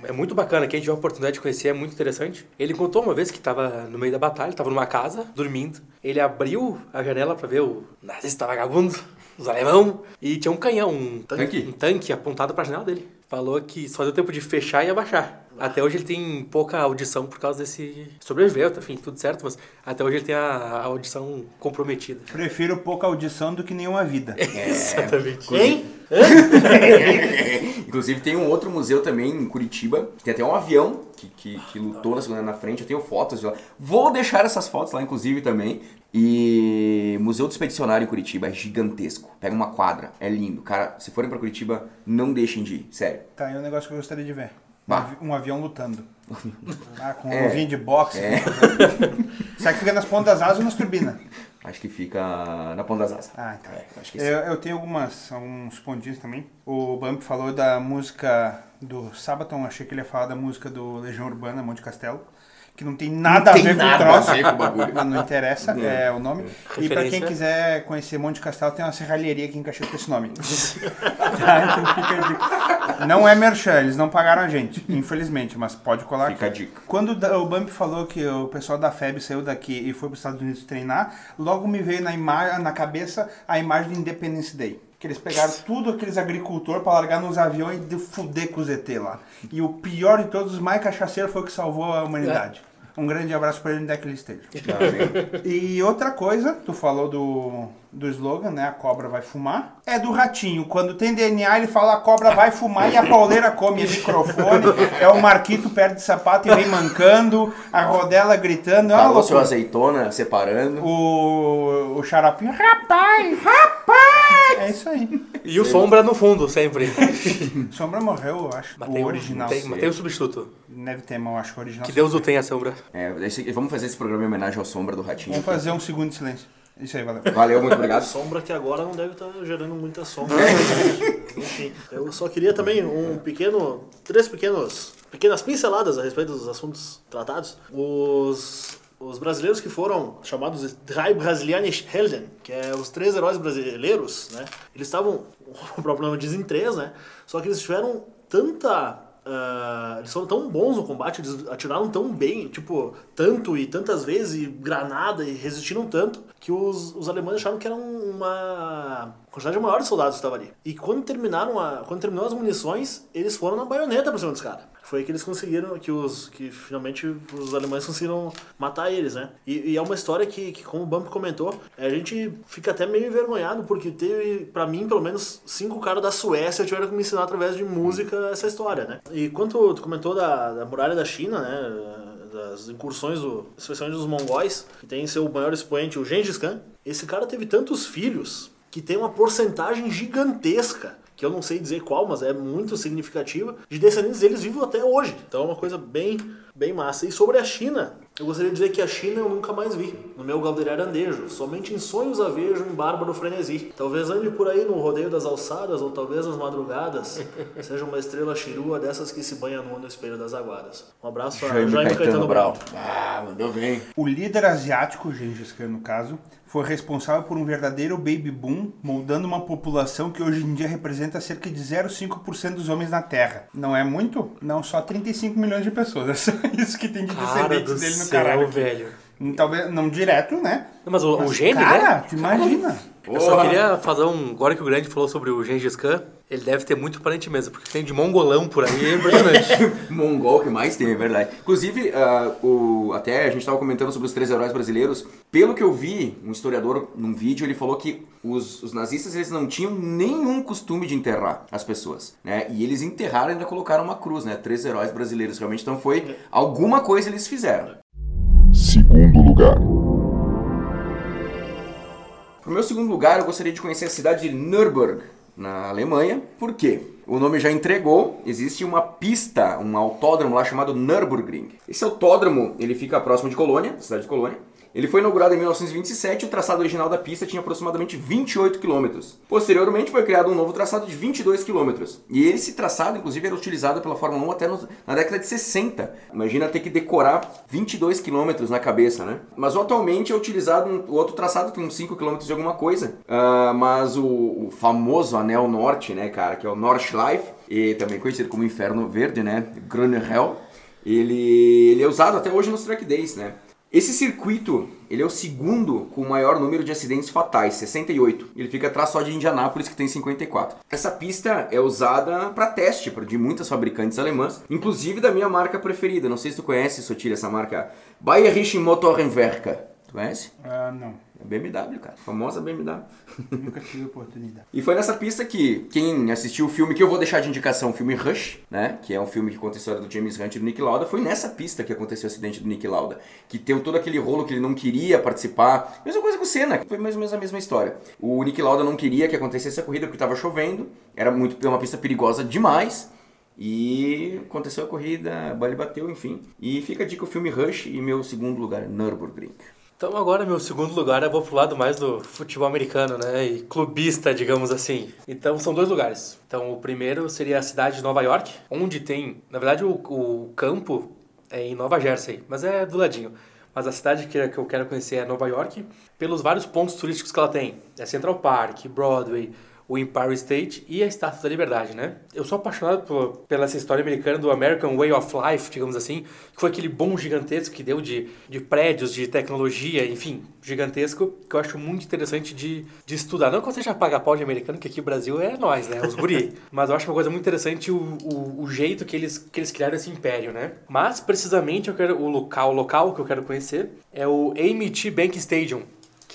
É muito bacana, quem tiver a oportunidade de conhecer é muito interessante. Ele contou uma vez que estava no meio da batalha, estava numa casa, dormindo. Ele abriu a janela para ver o nazista vagabundo, os alemão, e tinha um canhão, um Tanque? um tanque apontado para a janela dele. Falou que só deu tempo de fechar e abaixar. Até hoje ele tem pouca audição por causa desse. Sobreviveu, enfim, tudo certo, mas até hoje ele tem a, a audição comprometida. Prefiro pouca audição do que nenhuma vida. [laughs] Exatamente. Quem? [laughs] Inclusive tem um outro museu também em Curitiba, que tem até um avião que, que, que lutou na Segunda na frente, eu tenho fotos de lá. Vou deixar essas fotos lá, inclusive, também. E Museu do Expedicionário em Curitiba é gigantesco. Pega uma quadra, é lindo. Cara, se forem pra Curitiba, não deixem de ir, sério. Tá aí um negócio que eu gostaria de ver. Um, Bah. um avião lutando. Ah, com um É. de boxe. É. Será que fica nas pontas das asas ou nas turbinas? Acho que fica na ponta das asas. Ah, então. É. Eu, eu tenho algumas, alguns pontinhos também. O Bump falou da música do Sabaton, achei que ele ia falar da música do Legião Urbana, Monte Castelo, que não tem nada Não a tem ver com o nada troço. a ver com o bagulho. Mas não interessa, é o nome. E pra quem quiser conhecer Monte Castelo, tem uma serralheria aqui em Caxias com esse nome. [laughs] Tá? Então fica a dica. Não é merchan, eles não pagaram a gente, infelizmente, mas pode colar Fica a aqui. dica. Quando o Bump falou que o pessoal da FEB saiu daqui e foi para os Estados Unidos treinar, logo me veio na, ima na cabeça a imagem do Independence Day. Que eles pegaram tudo aqueles agricultores para largar nos aviões e de fuder com os ET lá. E o pior de todos, os mais cachaceiros foi o que salvou a humanidade. Um grande abraço para ele onde é que ele esteja. E outra coisa, tu falou do, do slogan, né? A cobra vai fumar. É do ratinho. Quando tem DNA, ele fala a cobra vai fumar e a pauleira come. É microfone, é o Marquito perde sapato e vem mancando, a rodela gritando. É Falou seu azeitona separando. O, o xaropinho, rapaz, rapaz! É isso aí. E o Sombra no fundo, sempre. [laughs] Sombra morreu, eu acho. Mas o tem original. Tem, mas tem um substituto. Deve ter, mas eu acho que o original. Que Deus o tenha, Sombra. É, esse- vamos fazer esse programa em homenagem ao Sombra do Ratinho. Vamos fazer um segundo de silêncio. Isso aí, valeu. Valeu, muito obrigado. Sombra que agora não deve estar gerando muita sombra. Enfim, eu só queria também um pequeno, três pequenos, pequenas pinceladas a respeito dos assuntos tratados. Os, os brasileiros que foram chamados Drei Brasilianische Helden, que é os três heróis brasileiros, né? Eles estavam, [laughs] o próprio nome diz em três, né? Só que eles tiveram tanta ah, eles foram tão bons no combate, eles atiraram tão bem, tipo, tanto e tantas vezes, e granada, e resistiram tanto, que os, os alemães acharam que era uma quantidade maior de soldados que estava ali. E quando terminaram a, quando terminou as munições, eles foram na baioneta pra cima dos caras. Foi que eles conseguiram, que os que finalmente os alemães conseguiram matar eles, né? E, e é uma história que, que, como o Bump comentou, a gente fica até meio envergonhado, porque teve, pra mim, pelo menos, cinco caras da Suécia tiveram que me ensinar através de música essa história, né? E quanto tu comentou da, da muralha da China, né? Das incursões, do, especialmente dos mongóis, que tem seu maior expoente, o Gengis Khan. Esse cara teve tantos filhos que tem uma porcentagem gigantesca que eu não sei dizer qual, mas é muito significativa, de descendentes deles vivos até hoje. Então é uma coisa bem, bem massa. E sobre a China, eu gostaria de dizer que a China eu nunca mais vi no meu Galdeirão Andejo. Somente em sonhos a vejo em bárbaro frenesi. Talvez ande por aí no rodeio das alçadas, ou talvez nas madrugadas, [laughs] seja uma estrela chirua dessas que se banha no espelho das aguadas. Um abraço a Jaime, Jaime, Caetano, Caetano, Brau. Brau. Ah, mandou bem. O líder asiático, Gengis Khan no caso, foi responsável por um verdadeiro baby boom, moldando uma população que hoje em dia representa cerca de 0,5% dos homens na Terra. Não é muito? Não, só 35 milhões de pessoas. [laughs] É só isso que tem de Cara descendentes dele no céu, caralho. velho. Talvez, não direto, né? Não, mas o, o Mas, gênio, cara, né? imagina. Eu só queria fazer um. Agora que o Grande falou sobre o Gengis Khan, ele deve ter muito parente mesmo, porque tem de mongolão por aí, é impressionante. [laughs] Mongol que mais tem, é verdade. Inclusive, ah, o, até a gente estava comentando sobre os três heróis brasileiros. Pelo que eu vi, um historiador num vídeo, ele falou que os, os nazistas eles não tinham nenhum costume de enterrar as pessoas, né? E eles enterraram e ainda colocaram uma cruz, né? Três heróis brasileiros. Realmente, então foi alguma coisa eles fizeram. Segundo lugar. Pro meu segundo lugar, eu gostaria de conhecer a cidade de Nürburgring, na Alemanha. Por quê? O nome já entregou, existe uma pista, um autódromo lá chamado Nürburgring. Esse autódromo, ele fica próximo de Colônia, cidade de Colônia. Ele foi inaugurado em 1927 e o traçado original da pista tinha aproximadamente 28 km. Posteriormente foi criado um novo traçado de 22 km. E esse traçado, inclusive, era utilizado pela Fórmula 1 até nos- na década de 60. Imagina ter que decorar 22 km na cabeça, né? Mas atualmente é utilizado um, outro traçado, tem uns 5 km de alguma coisa. Ah, mas o, o famoso Anel Norte, né, cara, que é o Nordschleife, e também conhecido como Inferno Verde, né, Grüne Hell, ele, ele é usado até hoje nos track days, né? Esse circuito, ele é o segundo com o maior número de acidentes fatais, 68. Ele fica atrás só de Indianápolis, que tem 54. Essa pista é usada para teste de muitas fabricantes alemãs, inclusive da minha marca preferida. Não sei se tu conhece, Sotilha, essa marca. Bayerische Motorenwerke. Tu conhece? Ah, não. É BMW, cara. Famosa BMW. [laughs] Nunca tive oportunidade. E foi nessa pista que quem assistiu o filme, que eu vou deixar de indicação, o filme Rush, né? Que é um filme que conta a história do James Hunt e do Nick Lauda. Foi nessa pista que aconteceu o acidente do Nick Lauda. Que teve todo aquele rolo que ele não queria participar. Mesma coisa com o Senna, foi mais ou menos a mesma história. O Nick Lauda não queria que acontecesse a corrida porque estava chovendo. Era muito uma pista perigosa demais. E aconteceu a corrida, a bateu, enfim. E fica a dica o filme Rush e meu segundo lugar é Nürburgring. Então agora meu segundo lugar eu vou pro lado mais do futebol americano, né? E clubista, digamos assim. Então são dois lugares. Então o primeiro seria a cidade de Nova York, onde tem, na verdade o, o campo é em Nova Jersey, mas é do ladinho. Mas a cidade que, que eu quero conhecer é Nova York, pelos vários pontos turísticos que ela tem. É Central Park, Broadway, o Empire State e a Estátua da Liberdade, né? Eu sou apaixonado por, pela essa história americana do American Way of Life, digamos assim, que foi aquele boom gigantesco que deu de, de prédios, de tecnologia, enfim, gigantesco, que eu acho muito interessante de, de estudar. Não que eu seja paga pau de americano, que aqui no Brasil é nós, né? Os guri. [laughs] Mas eu acho uma coisa muito interessante o, o, o jeito que eles, que eles criaram esse império, né? Mas, precisamente, eu quero, o local, o local que eu quero conhecer é o AMT Bank Stadium,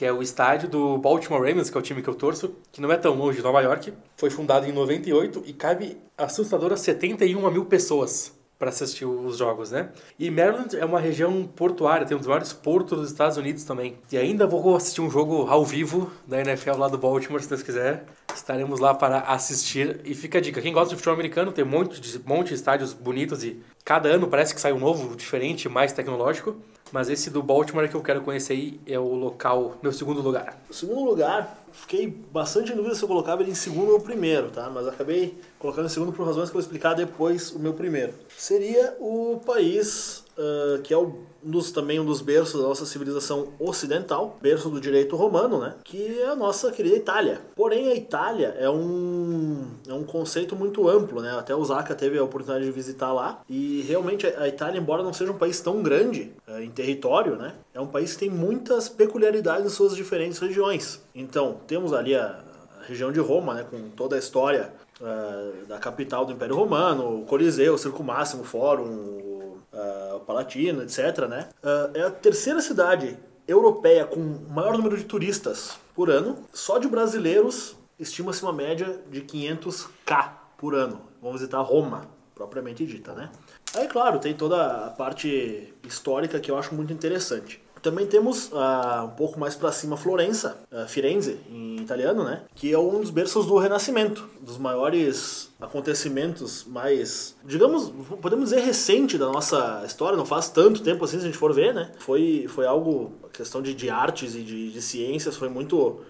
que é o estádio do Baltimore Ravens, que é o time que eu torço, que não é tão longe de Nova York. Foi fundado em 98 e cabe assustadoras 71 mil pessoas para assistir os jogos, né? E Maryland é uma região portuária, tem um dos maiores portos dos Estados Unidos também. E ainda vou assistir um jogo ao vivo da NFL lá do Baltimore, se Deus quiser. Estaremos lá para assistir. E fica a dica, quem gosta de futebol americano, tem um monte de, monte de estádios bonitos e cada ano parece que sai um novo, diferente, mais tecnológico. Mas esse do Baltimore que eu quero conhecer aí, é o local, meu segundo lugar. O segundo lugar, fiquei bastante em dúvida se eu colocava ele em segundo ou primeiro, tá? Mas acabei colocando em segundo por razões que eu vou explicar depois o meu primeiro. Seria o país uh, que é um dos, também um dos berços da nossa civilização ocidental, berço do direito romano, né? Que é a nossa querida Itália. Porém, a Itália é um, é um conceito muito amplo, né? Até o Zaka teve a oportunidade de visitar lá. E realmente a Itália, embora não seja um país tão grande é, em território, né? É um país que tem muitas peculiaridades em suas diferentes regiões. Então, temos ali a, a região de Roma, né? Com toda a história uh, da capital do Império Romano, o Coliseu, o Circo Máximo, o Fórum, uh, Palatino, etc. Né? Uh, é a terceira cidade europeia com maior número de turistas por ano. Só de brasileiros estima-se uma média de 500k por ano. Vão visitar Roma, propriamente dita, né? Aí, claro, tem toda a parte histórica que eu acho muito interessante. Também temos uh, um pouco mais para cima Florença, uh, Firenze em italiano, né? Que é um dos berços do Renascimento, dos maiores acontecimentos mais, digamos, podemos dizer recente da nossa história, não faz tanto tempo assim se a gente for ver, né? Foi, foi algo, a questão de, de artes e de, de ciências foi muito,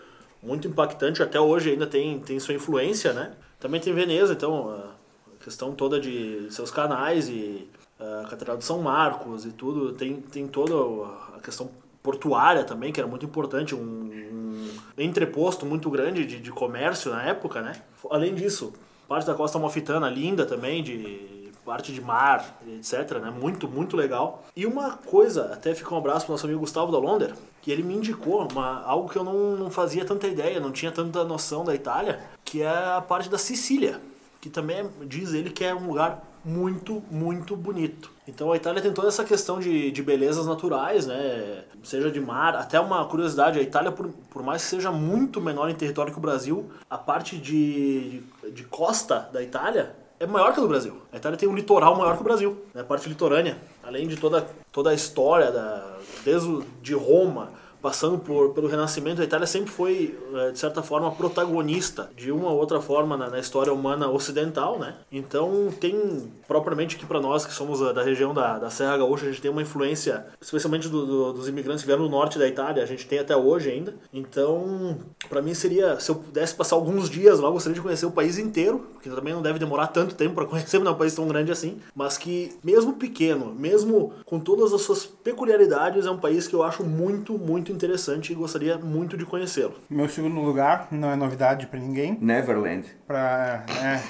muito impactante, até hoje ainda tem, tem sua influência, né? Também tem Veneza, então, a questão toda de seus canais e a Catedral de São Marcos e tudo, tem, tem toda a questão portuária também, que era muito importante, um, um entreposto muito grande de, de comércio na época, né? Além disso, parte da costa amalfitana linda também, de parte de mar, etc, né? Muito, muito legal. E uma coisa, até fica um abraço pro nosso amigo Gustavo da Londer, que ele me indicou uma, algo que eu não, não fazia tanta ideia, não tinha tanta noção da Itália, que é a parte da Sicília, que também é, diz ele que é um lugar muito, muito bonito. Então a Itália tem toda essa questão de, de belezas naturais, né? Seja de mar, até uma curiosidade, a Itália, por, por mais que seja muito menor em território que o Brasil, a parte de, de, de costa da Itália é maior que a do Brasil. A Itália tem um litoral maior que o Brasil, né? a parte litorânea. Além de toda, toda a história, da, desde de Roma, passando por, pelo Renascimento, a Itália sempre foi, eh, de certa forma, protagonista de uma ou outra forma na, na história humana ocidental, né? Então tem, propriamente aqui para nós que somos da região da, da Serra Gaúcha, a gente tem uma influência, especialmente do, do, dos imigrantes que vieram do norte da Itália, a gente tem até hoje ainda. Então, para mim seria, se eu pudesse passar alguns dias lá, eu gostaria de conhecer o país inteiro, porque também não deve demorar tanto tempo para conhecer, não é um país tão grande assim, mas que mesmo pequeno, mesmo com todas as suas peculiaridades, é um país que eu acho muito, muito interessante e gostaria muito de conhecê-lo. Meu segundo lugar não é novidade para ninguém. Neverland. Pra, é,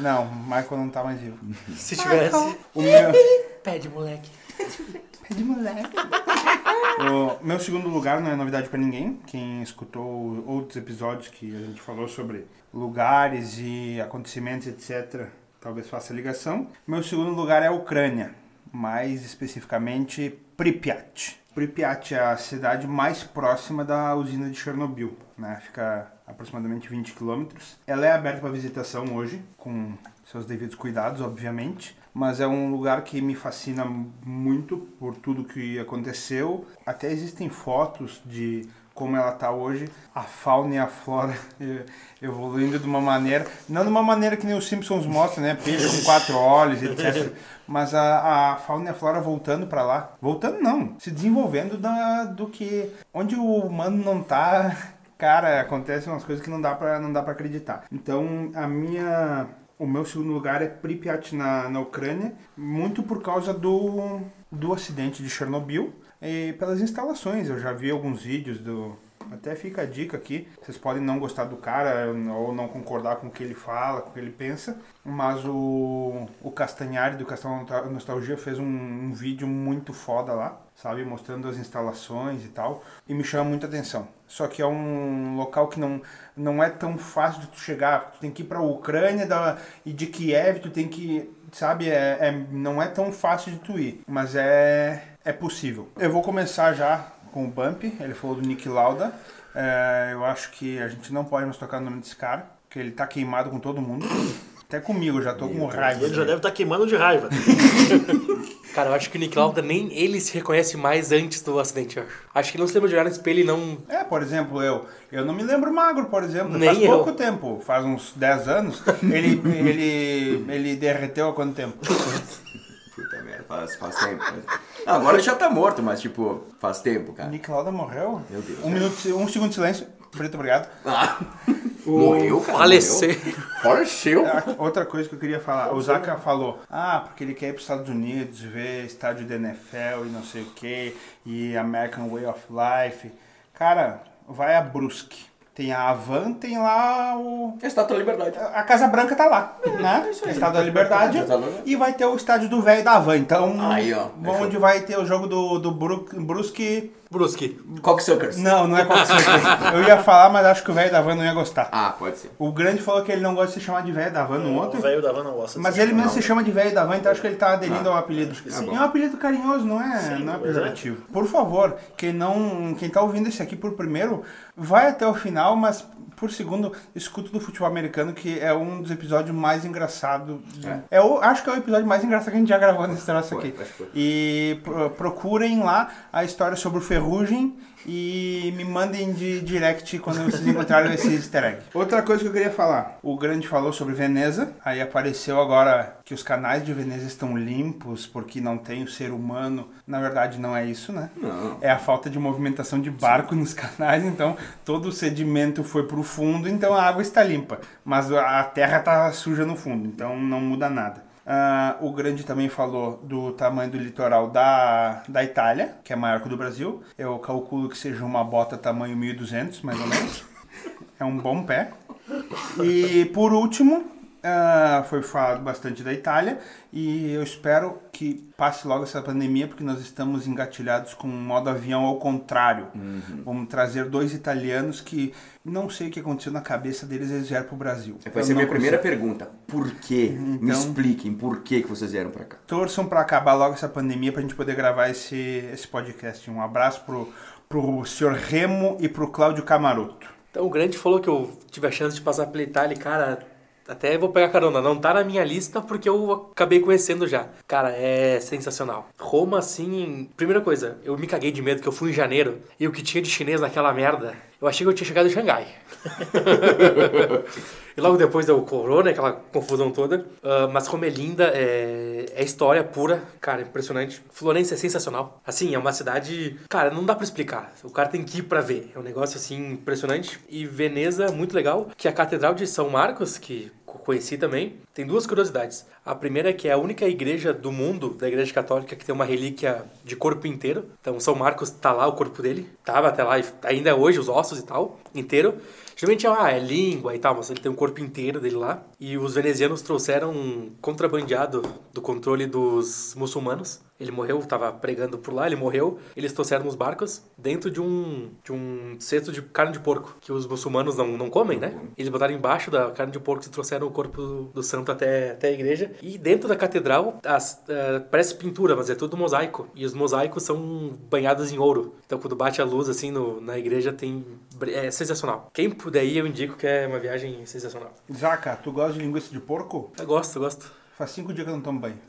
não, Michael não tá mais vivo. [laughs] Se tivesse. O meu, Pede, moleque. Pede moleque. O meu segundo lugar não é novidade pra ninguém. Quem escutou outros episódios que a gente falou sobre lugares e acontecimentos, etc., talvez faça ligação. Meu segundo lugar é a Ucrânia, mais especificamente Pripyat. Pripyat é a cidade mais próxima da usina de Chernobyl, né? Fica aproximadamente 20 quilômetros. Ela é aberta para visitação hoje, com seus devidos cuidados, obviamente, mas é um lugar que me fascina muito por tudo que aconteceu. Até existem fotos de como ela está hoje, a fauna e a flora [laughs] evoluindo de uma maneira, não de uma maneira que nem os Simpsons mostram, né, peixe com quatro olhos, [laughs] etc. Mas a, a fauna e a flora voltando para lá, voltando não, se desenvolvendo da, do que onde o humano não tá, [laughs] cara, acontecem umas coisas que não dá para não dá para acreditar. Então a minha o meu segundo lugar é Pripyat na, na Ucrânia, muito por causa do, do acidente de Chernobyl e pelas instalações. Eu já vi alguns vídeos do. Até fica a dica aqui. Vocês podem não gostar do cara ou não concordar com o que ele fala, com o que ele pensa, mas o, o Castanhari do Castelo Nostalgia fez um, um vídeo muito foda lá, sabe? Mostrando as instalações e tal, e me chama muita atenção. Só que é um local que não, não é tão fácil de tu chegar. Tu tem que ir pra Ucrânia da, e de Kiev, tu tem que. Sabe? É, é, não é tão fácil de tu ir, mas é, é possível. Eu vou começar já com o Bump. Ele falou do Nick Lauda. É, eu acho que a gente não pode mais tocar no nome desse cara, porque ele tá queimado com todo mundo. Até comigo, já tô com raiva. ele já deve estar queimando de raiva. [laughs] Cara, eu acho que o Nick Lauda nem ele se reconhece mais antes do acidente, eu acho. Acho que ele não se lembra de olhar no espelho e não. É, por exemplo, eu. Eu não me lembro magro, por exemplo. Nem faz eu. pouco tempo, faz uns 10 anos. Ele, ele, ele derreteu há quanto tempo? [laughs] Faz, faz tempo. Faz... Não, agora ele já tá morto, mas tipo, faz tempo, cara. Nick Lauda morreu? Meu Deus. Um, minuto, um segundo de silêncio. Preto, obrigado. Ah, [laughs] morreu, cara. Falecer. morreu. Faleceu. Ah, Outra coisa que eu queria falar, o Zaka falou, ah, porque ele quer ir para os Estados Unidos, ver estádio da NFL e não sei o que, e American Way of Life. Cara, vai a Brusque. Tem a Havan, tem lá o. Estátua da Liberdade. A Casa Branca tá lá, né? Estado da Liberdade. Estátua da Liberdade. E vai ter o estádio do velho da Havan. Então, Aí, ó. onde vai ter o jogo do, do Bru- Brusque. Brusque. Cocksuckers. Não, não é qual que seja. Eu ia falar, mas acho que o velho da Havan não ia gostar. Ah, pode ser. O grande falou que ele não gosta de se chamar de velho da Havan no O outro. velho da van não gosta Mas ele mesmo se chama de velho da van, então acho que ele tá aderindo ao apelido. sim. É um apelido carinhoso, não é, não é é. pejorativo. Por favor, quem não, quem tá ouvindo esse aqui por primeiro, vai até o final, mas por segundo, escuta do futebol americano, que é um dos episódios mais engraçados. É. o, acho que é o episódio mais engraçado que a gente já gravou nesse troço Foi, aqui. que foi. E pro- procurem lá a história sobre o Ferrugem e me mandem de direct quando vocês encontrarem esse easter egg. Outra coisa que eu queria falar. O Grande falou sobre Veneza. Aí apareceu agora que os canais de Veneza estão limpos porque não tem o ser humano. Na verdade, não é isso, né? Não. É a falta de movimentação de barco nos canais, então todo o sedimento foi pro fundo, então a água está limpa. Mas a terra tá suja no fundo, então não muda nada. Ah, o Grande também falou do tamanho do litoral da, da Itália, que é maior que o do Brasil. Eu calculo que seja uma bota tamanho 1200, mais ou menos. É um bom pé. E por último, ah, foi falado bastante da Itália e eu espero que passe logo essa pandemia porque nós estamos engatilhados com um modo avião ao contrário. Vamos trazer dois italianos que não sei o que aconteceu na cabeça deles, eles vieram pro Brasil. Vai ser a minha não primeira consigo. pergunta. Por quê? Me Então- expliquem por que, que vocês vieram pra cá. Torçam para acabar logo essa pandemia pra gente poder gravar esse, esse podcast. Um abraço pro, pro senhor Remo e pro Cláudio Camaroto. Então o Grande falou que eu tive a chance de passar pela Itália e, cara, até vou pegar carona. Não tá na minha lista porque eu acabei conhecendo já. Cara, é sensacional. Roma, assim, primeira coisa, eu me caguei de medo que eu fui em janeiro e o que tinha de chinês naquela merda, eu achei que eu tinha chegado em Xangai. [laughs] e logo depois deu o corona, aquela confusão toda. Ah, mas como é linda, é, é história pura. Cara, impressionante. Florença é sensacional. Assim, é uma cidade... Cara, não dá pra explicar. O cara tem que ir pra ver. É um negócio, assim, impressionante. E Veneza, muito legal. Que a Catedral de São Marcos, que conheci também, tem duas curiosidades. A primeira é que é a única igreja do mundo, da igreja católica, que tem uma relíquia de corpo inteiro. Então, São Marcos tá lá, o corpo dele. Tava até lá, ainda é hoje, os ossos e tal, inteiro. Geralmente ah, é língua e tal, mas ele tem um corpo inteiro dele lá. E os venezianos trouxeram um contrabandeado do controle dos muçulmanos. Ele morreu, tava pregando por lá, ele morreu. Eles trouxeram nos barcos dentro de um, de um cesto de carne de porco, que os muçulmanos não, não comem, né? Eles botaram embaixo da carne de porco e trouxeram o corpo do, santo até, até a igreja. E dentro da catedral, as, eh, parece pintura, mas é tudo mosaico. E os mosaicos são banhados em ouro. Então quando bate a luz assim no, na igreja tem. É sensacional. Quem puder ir, eu indico que é uma viagem sensacional. Zaca, tu gosta de linguiça de porco? Eu gosto, eu gosto. Faz cinco dias que eu não tomo banho. [laughs]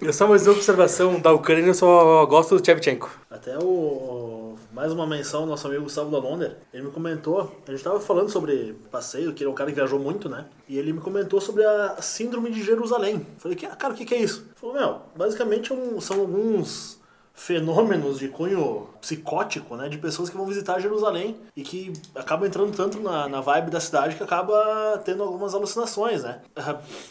E só mais uma observação da Ucrânia, eu só gosto do Shevchenko. Até o, mais uma menção, nosso amigo Gustavo Dalonder, ele me comentou, a gente tava falando sobre passeio, que ele é um cara que viajou muito, né? E ele me comentou sobre a síndrome de Jerusalém. Falei, que, cara, o que, que é isso? Ele falou, meu, basicamente é um- são alguns fenômenos de cunho psicótico, né? De pessoas que vão visitar Jerusalém e que acabam entrando tanto na, na vibe da cidade que acaba tendo algumas alucinações, né?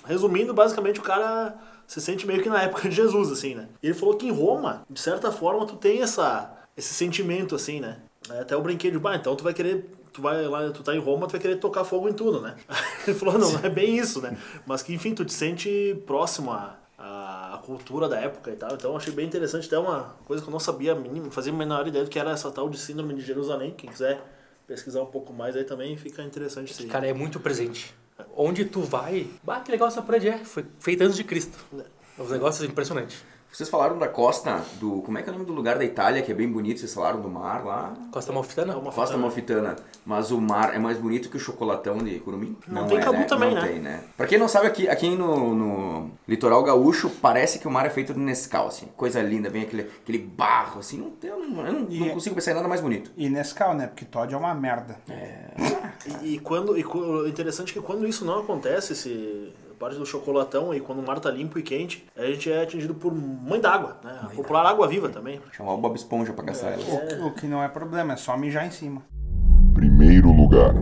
Resumindo, basicamente o cara se sente meio que na época de Jesus, assim, né? E ele falou que em Roma, de certa forma, tu tem essa, esse sentimento, assim, né? Aí Até eu brinquei de, bah, então tu vai querer, tu vai lá, tu tá em Roma, tu vai querer tocar fogo em tudo, né? [laughs] Ele falou, não, não é bem isso, né? Mas que, enfim, tu te sente próximo à, à cultura da época e tal. Então achei bem interessante, até uma coisa que eu não sabia, mínimo, fazia a menor ideia do que era essa tal de síndrome de Jerusalém. Quem quiser pesquisar um pouco mais aí também fica interessante esse... Cara, é muito presente. Onde tu vai, bah, que legal essa parede é. Foi feita antes de Cristo. É um negócio impressionante. Vocês falaram da costa do. Como é que é o nome do lugar da Itália, que é bem bonito? Vocês falaram do mar lá? Costa Malfitana? É Costa fitana. Malfitana. Mas o mar é mais bonito que o chocolatão de Curumim? Não tem é, Cabo né? também, não né? Tem, né? Pra quem não sabe, aqui, aqui no, no litoral gaúcho, parece que o mar é feito de Nescau, assim. Coisa linda, vem aquele, aquele barro, assim. Não, tem- eu não, eu não, E não é- consigo pensar em nada mais bonito. E Nescau, né? Porque Todd é uma merda. E, e quando, e interessante é que quando isso não acontece, esse parte do chocolatão e quando o mar tá limpo e quente, a gente é atingido por mãe d'água, né? A popular água viva também. Chamar o Bob Esponja pra caçar ela. O, que- o que não é problema, é só mijar em cima. Primeiro lugar.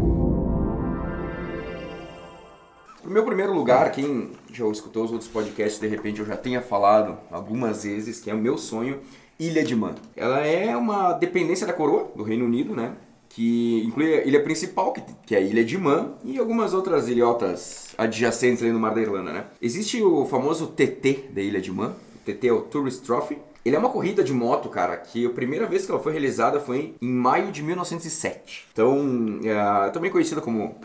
O meu primeiro lugar, quem já escutou os outros podcasts, de repente eu já tenha falado algumas vezes, que é o meu sonho, Ilha de Man. Ela é uma dependência da coroa do Reino Unido, né? Que inclui a ilha principal, que, é a Ilha de Man, e algumas outras ilhotas adjacentes ali no Mar da Irlanda, né? Existe o famoso TT da Ilha de Man. O TT é o Tourist Trophy. Ele é uma corrida de moto, cara, que a primeira vez que ela foi realizada foi em maio de 1907. Então, é também conhecida como,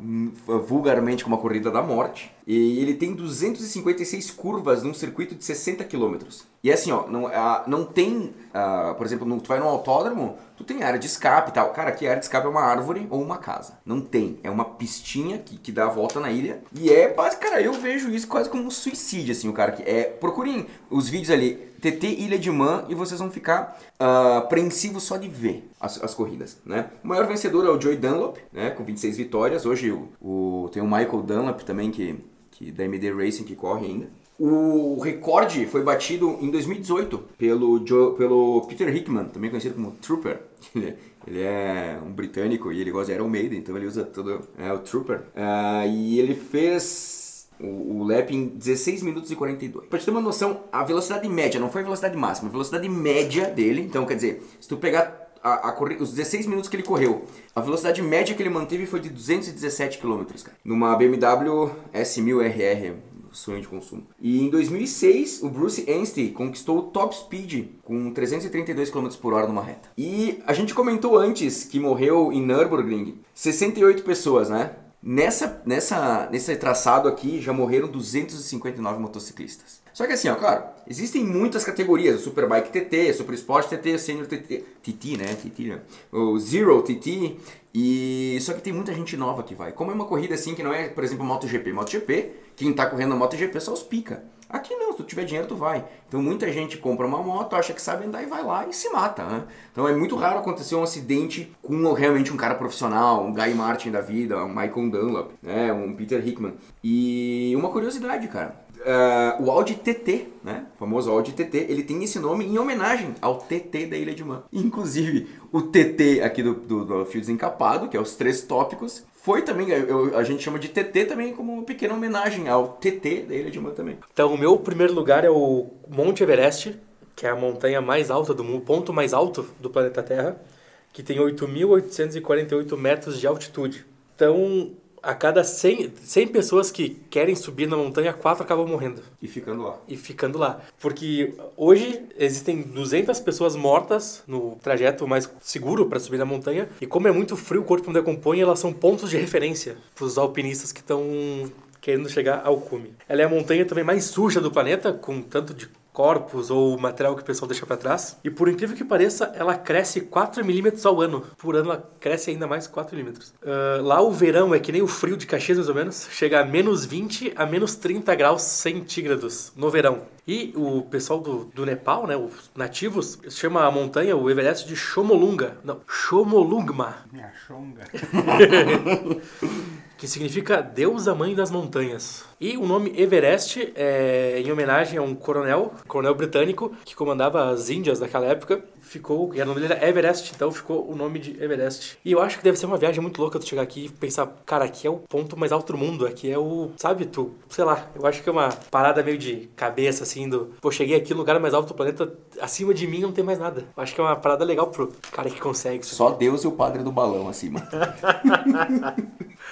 [laughs] vulgarmente, como a Corrida da Morte. E ele tem 256 curvas num circuito de 60 km. E é assim, ó, não, ah, não tem, ah, por exemplo, no- tu vai no autódromo, tu tem área de escape e tal. Cara, aqui a área de escape é uma árvore ou uma casa. Não tem. É uma pistinha que, que dá a volta na ilha. E é, cara, eu vejo isso quase como um suicídio, assim, o cara que é. Procurem os vídeos ali, TT Ilha de Man, e vocês vão ficar ah, apreensivos só de ver as, as corridas, né? O maior vencedor é o Joey Dunlop, né? Com 26 vitórias. Hoje o, o- tem o Michael Dunlop também, que, que da MD Racing, que corre ainda. O recorde foi batido em 2018 pelo, Joe- pelo Peter Hickman, também conhecido como Trooper. [laughs] Ele é, ele é um britânico e ele gosta de Iron Maiden, então ele usa todo é, o Trooper. Ah, e ele fez o, o lap em 16 minutos e 42. Pra te ter uma noção, a velocidade média, não foi a velocidade máxima, a velocidade média dele, então quer dizer, se tu pegar a, a os 16 minutos que ele correu, a velocidade média que ele manteve foi de 217 km, cara. Numa BMW S1000RR, sonho de consumo. E em 2006, o Bruce Anstey conquistou o top speed com 332 km por hora numa reta. E a gente comentou antes que morreu em Nürburgring 68 pessoas, né? Nessa, nessa, nesse traçado aqui já morreram 259 motociclistas. Só que assim, ó, claro, existem muitas categorias, o Superbike TT, Super Sport TT, Senior TT, TT, né? TT, né? O Zero TT, e só que tem muita gente nova que vai. Como é uma corrida assim que não é, por exemplo, MotoGP. MotoGP, quem tá correndo na MotoGP só os pica. Aqui não, se tu tiver dinheiro tu vai. Então muita gente compra uma moto, acha que sabe andar e vai lá e se mata, né? Então é muito raro acontecer um acidente com realmente um cara profissional, um Guy Martin da vida, um Michael Dunlop, né? Um Peter Hickman. E uma curiosidade, cara. Ah, o Audi TT, né? O famoso Audi TT, ele tem esse nome em homenagem ao TT da Ilha de Man. Inclusive, o TT aqui do, do, do Fio Desencapado, que é os três tópicos, foi também, eu- a gente chama de TT também como uma pequena homenagem ao TT da Ilha de Man também. Então, o meu primeiro lugar é o Monte Everest, que é a montanha mais alta do mundo, ponto mais alto do planeta Terra, que tem 8.848 metros de altitude. Então, a cada 100, 100 pessoas que querem subir na montanha, 4 acabam morrendo E ficando lá. e ficando lá. Porque hoje existem 200 pessoas mortas no trajeto mais seguro para subir na montanha. E como é muito frio, o corpo não decompõe, elas são pontos de referência para os alpinistas que estão querendo chegar ao cume. Ela é a montanha também mais suja do planeta, com tanto de corpos ou material que o pessoal deixa para trás. E por incrível que pareça, ela cresce 4 milímetros ao ano. Por ano ela cresce ainda mais 4 milímetros. Ah, lá o verão é que nem o frio de Caxias, mais ou menos. Chega a menos 20 a menos 30 graus centígrados no verão. E o pessoal do, do Nepal, né, os nativos, chama a montanha, o Everest, de Chomolunga. Não, Chomolungma Minha chonga. [laughs] que significa deusa mãe das montanhas. E o nome Everest é em homenagem a um coronel, coronel britânico, que comandava as Índias daquela época. Ficou, e o nome dele era Everest, então ficou o nome de Everest. E eu acho que deve ser uma viagem muito louca tu chegar aqui e pensar, cara, aqui é o ponto mais alto do mundo, aqui é o, sabe, tu, sei lá, eu acho que é uma parada meio de cabeça, assim, do, pô, cheguei aqui no lugar mais alto do planeta, acima de mim não tem mais nada. Eu acho que é uma parada legal pro cara que consegue. Só Deus e o padre do balão acima. [laughs]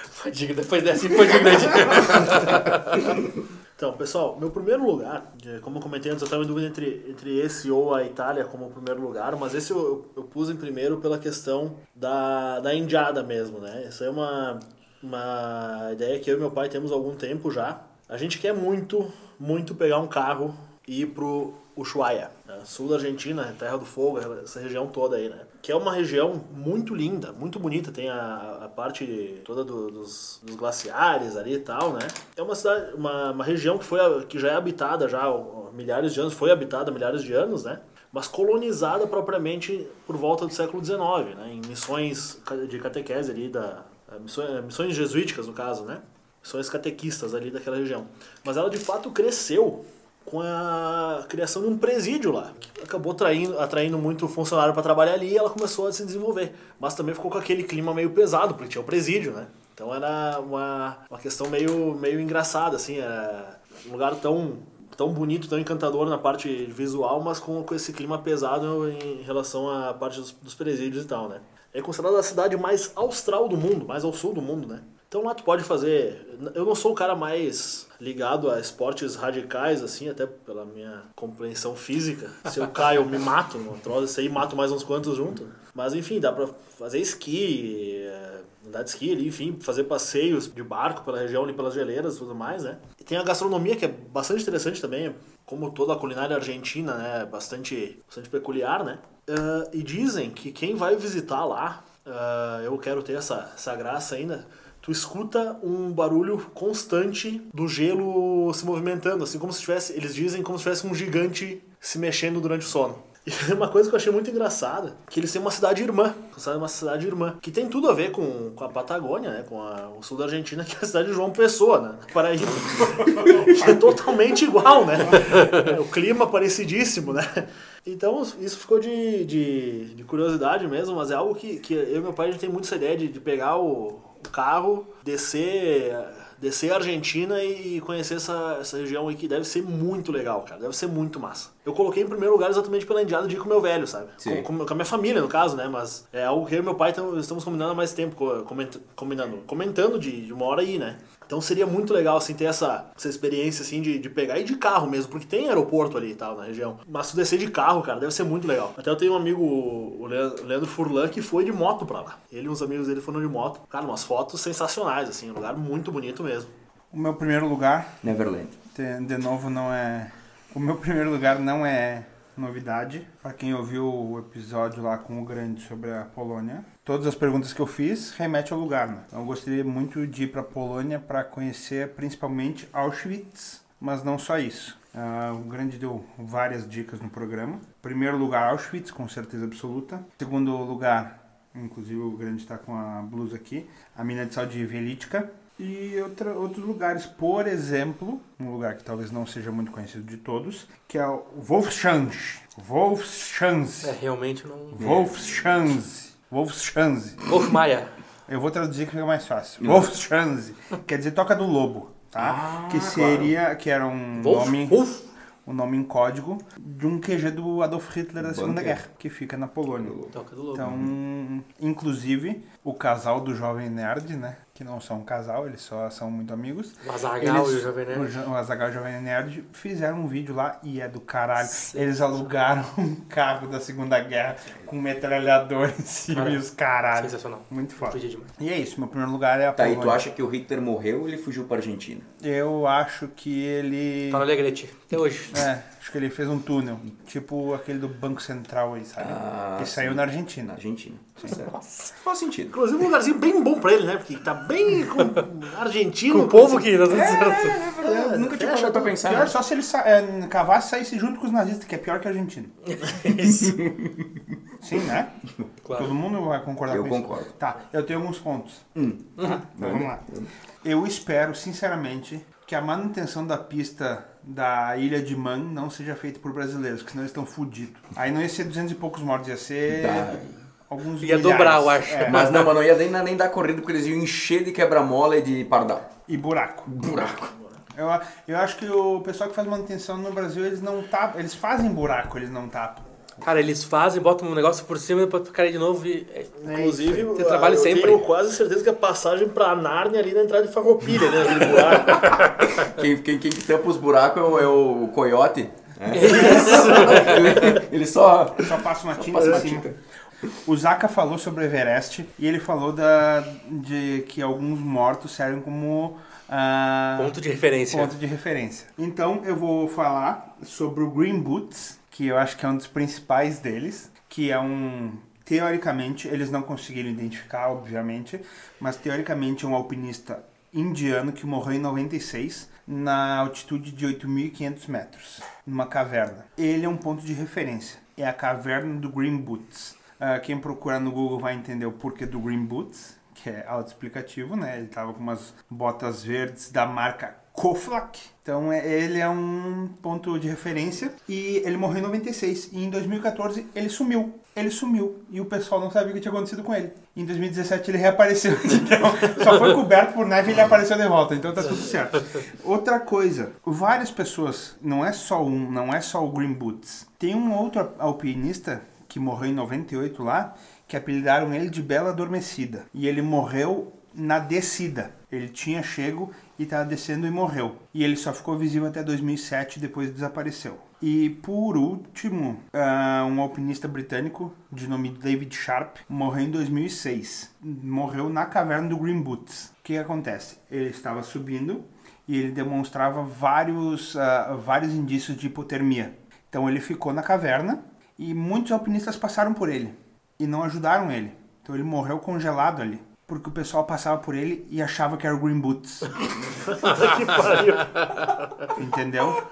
Foi digno, depois dessa foi de... [laughs] Então, pessoal, meu primeiro lugar, como eu comentei antes, eu estava em dúvida entre, entre esse ou a Itália como primeiro lugar, mas esse eu, eu pus em primeiro pela questão da, da indiada mesmo, né? Isso é uma, uma ideia que eu e meu pai temos há algum tempo já. A gente quer muito, muito pegar um carro e ir pro Ushuaia, né? sul da Argentina, Terra do Fogo, essa região toda aí, né? Que é uma região muito linda, muito bonita, tem a, a parte toda do- dos, dos glaciares ali e tal, né? É uma cidade, uma, uma região que, foi, que já é habitada já há milhares de anos, foi habitada há milhares de anos, né? Mas colonizada propriamente por volta do século XIX, né? Em missões de catequese ali da... Missões, missões jesuíticas, no caso, né? Missões catequistas ali daquela região. Mas ela de fato cresceu com a criação de um presídio lá, que acabou atraindo, atraindo muito funcionário para trabalhar ali e ela começou a se desenvolver. Mas também ficou com aquele clima meio pesado, porque tinha o presídio, né? Então era uma, uma questão meio, meio engraçada, assim, era um lugar tão, tão bonito, tão encantador na parte visual, mas com, com esse clima pesado em relação à parte dos, dos presídios e tal, né? É considerada a cidade mais austral do mundo, mais ao sul do mundo, né? Então lá tu pode fazer. Eu não sou o cara mais ligado a esportes radicais, assim, até pela minha compreensão física. Se eu caio, eu me mato no troço, isso aí mato mais uns quantos junto. Mas enfim, dá pra fazer esqui, eh, andar de esqui ali, enfim, fazer passeios de barco pela região ali, pelas geleiras e tudo mais, né? E tem a gastronomia que é bastante interessante também, como toda a culinária argentina, né? Bastante, bastante peculiar, né? Ah, e dizem que quem vai visitar lá, ah, eu quero ter essa, essa graça ainda, tu escuta um barulho constante do gelo se movimentando, assim como se tivesse, eles dizem como se tivesse um gigante se mexendo durante o sono. [laughs] E uma coisa que eu achei muito engraçada, que eles têm uma cidade irmã, sabe, uma cidade irmã, que tem tudo a ver com, com a Patagônia, né, com a- o sul da Argentina, [laughs] que é a cidade de João Pessoa, né, Paraíba. [laughs] é totalmente igual, né? O clima parecidíssimo, né? Então isso ficou de, de, de curiosidade mesmo, mas é algo que, que eu e meu pai a gente tem muito essa ideia de, de pegar o, carro, descer, descer a Argentina e conhecer essa, essa região aí que deve ser muito legal, cara. Deve ser muito massa. Eu coloquei em primeiro lugar exatamente pela indiada de ir com o meu velho, sabe? Com, com, com a minha família, no caso, né? Mas é algo que eu e meu pai tam- estamos combinando há mais tempo, co- coment, combinando, comentando de, de uma hora aí, né? Então seria muito legal, assim, ter essa, essa experiência, assim, de, de pegar e de carro mesmo, porque tem aeroporto ali e tal, na região. Mas se descer de carro, cara, deve ser muito legal. Até eu tenho um amigo, o Leandro o Leandro Furlan, que foi de moto pra lá. Ele e uns amigos dele foram de moto. Cara, umas fotos sensacionais, assim, um lugar muito bonito mesmo. O meu primeiro lugar, Neverland. de, de novo, não é. O meu primeiro lugar não é novidade. Para quem ouviu o episódio lá com o Grande sobre a Polônia, todas as perguntas que eu fiz remete ao lugar. Né? Então, eu gostaria muito de ir para a Polônia para conhecer principalmente Auschwitz, mas não só isso. Ah, o Grande deu várias dicas no programa. Primeiro lugar, Auschwitz, com certeza absoluta. Segundo lugar, inclusive o Grande está com a blusa aqui, a mina de sal de Velítica. E outra, outros lugares, por exemplo, um lugar que talvez não seja muito conhecido de todos, que é o Wolfschanz. Wolfschanz. É, realmente não. Wolfschanz. Wolfschanz. Wolf Maia. Eu vou traduzir que fica mais fácil. Wolfschanz. Quer dizer toca do lobo, tá? Ah, que seria, que era um Wolf? nome, Wolf? um nome em código de um QG do Adolf Hitler da Segunda. Guerra, que fica na Polônia. Toca do lobo. Então, inclusive, o casal do Jovem Nerd, né? Que não são um casal, eles só são muito amigos. O Azaghal Eles- e o Jovem Nerd. O, Jo- o Azaghal e o Jovem Nerd fizeram um vídeo lá e é do caralho. Eles alugaram [laughs] um carro da Segunda Guerra com um metralhador em cima e os caralho. Sensacional. Muito foda. E é isso, meu primeiro lugar é a Tá, e tu acha que o Hitler morreu ou ele fugiu pra Argentina? Eu acho que ele... Tá no Alegrete. Até hoje. É, acho que ele fez um túnel. Tipo aquele do Banco Central aí, sabe? Ah, que sim. saiu na Argentina. Na Argentina. Certo. Faz sentido. Inclusive um lugarzinho bem bom pra ele, né? Porque tá bem com argentino. Com o povo que tá tudo certo. Eu nunca tinha fecha parado pra tudo. pensar. Pior né? só se ele sa- é, cavasse e saísse junto com os nazistas, que é pior que a Argentina. [laughs] Sim, né? Claro. Todo mundo vai concordar Eu com concordo. isso. Tá, eu tenho alguns pontos. Hum. Tá? Então vamos lá. Eu espero, sinceramente, que a manutenção da pista da Ilha de Man não seja feita por brasileiros, porque senão eles estão fodidos. Aí não ia ser 200 e poucos mortos, ia ser Tá. alguns Ia milhares. dobrar, eu acho. É, Mas não, mas não ia nem, nem dar corrida porque eles iam encher de quebra-mola e de pardal. E buraco. Buraco. Eu, eu acho que o pessoal que faz manutenção no Brasil, eles não tapam, eles fazem buraco, eles não tapam. Cara, eles fazem, botam um negócio por cima e depois cair de novo e. é- Inclusive, Você trabalha eu sempre. tenho quase certeza que a passagem pra Nárnia ali na entrada de Farroupilha, né? [laughs] Quem, quem, quem que tampa os buracos é o, é o coiote. né? ele, ele só Só passa uma tinta passa uma tinta. O Zaka falou sobre o Everest e ele falou da, de que alguns mortos servem como ah, Ponto de referência. ponto de referência. Então eu vou falar sobre o Green Boots, que eu acho que é um dos principais deles, que é um teoricamente eles não conseguiram identificar, obviamente, mas teoricamente é um alpinista indiano que morreu em 96 na altitude de 8.500 metros, numa caverna. Ele é um ponto de referência. É a caverna do Green Boots. Ah, quem procura no Google vai entender o porquê do Green Boots, que é autoexplicativo, né? Ele tava com umas botas verdes da marca Koflak. Então é- ele é um ponto de referência e ele morreu em 96 e em 2014 ele sumiu. Ele sumiu e o pessoal não sabia o que tinha acontecido com ele. Em 2017 ele reapareceu. [laughs] Então, só foi coberto por neve e ele apareceu de volta. Então tá tudo certo. Outra coisa, várias pessoas, não é só um, não é só o Green Boots. Tem um outro alpinista que morreu em 98 lá, que apelidaram ele de Bela Adormecida. E ele morreu na descida. Ele tinha chego e estava descendo e morreu. E ele só ficou visível até 2007 e depois desapareceu. E por último, ah, um alpinista britânico de nome David Sharp morreu em 2006. Morreu na caverna do Green Boots. O que acontece? Ele estava subindo e ele demonstrava vários, ah, vários indícios de hipotermia. Então ele ficou na caverna e muitos alpinistas passaram por ele e não ajudaram ele. Então ele morreu congelado ali. Porque o pessoal passava por ele e achava que era o Green Boots. [laughs] Que pariu. Entendeu?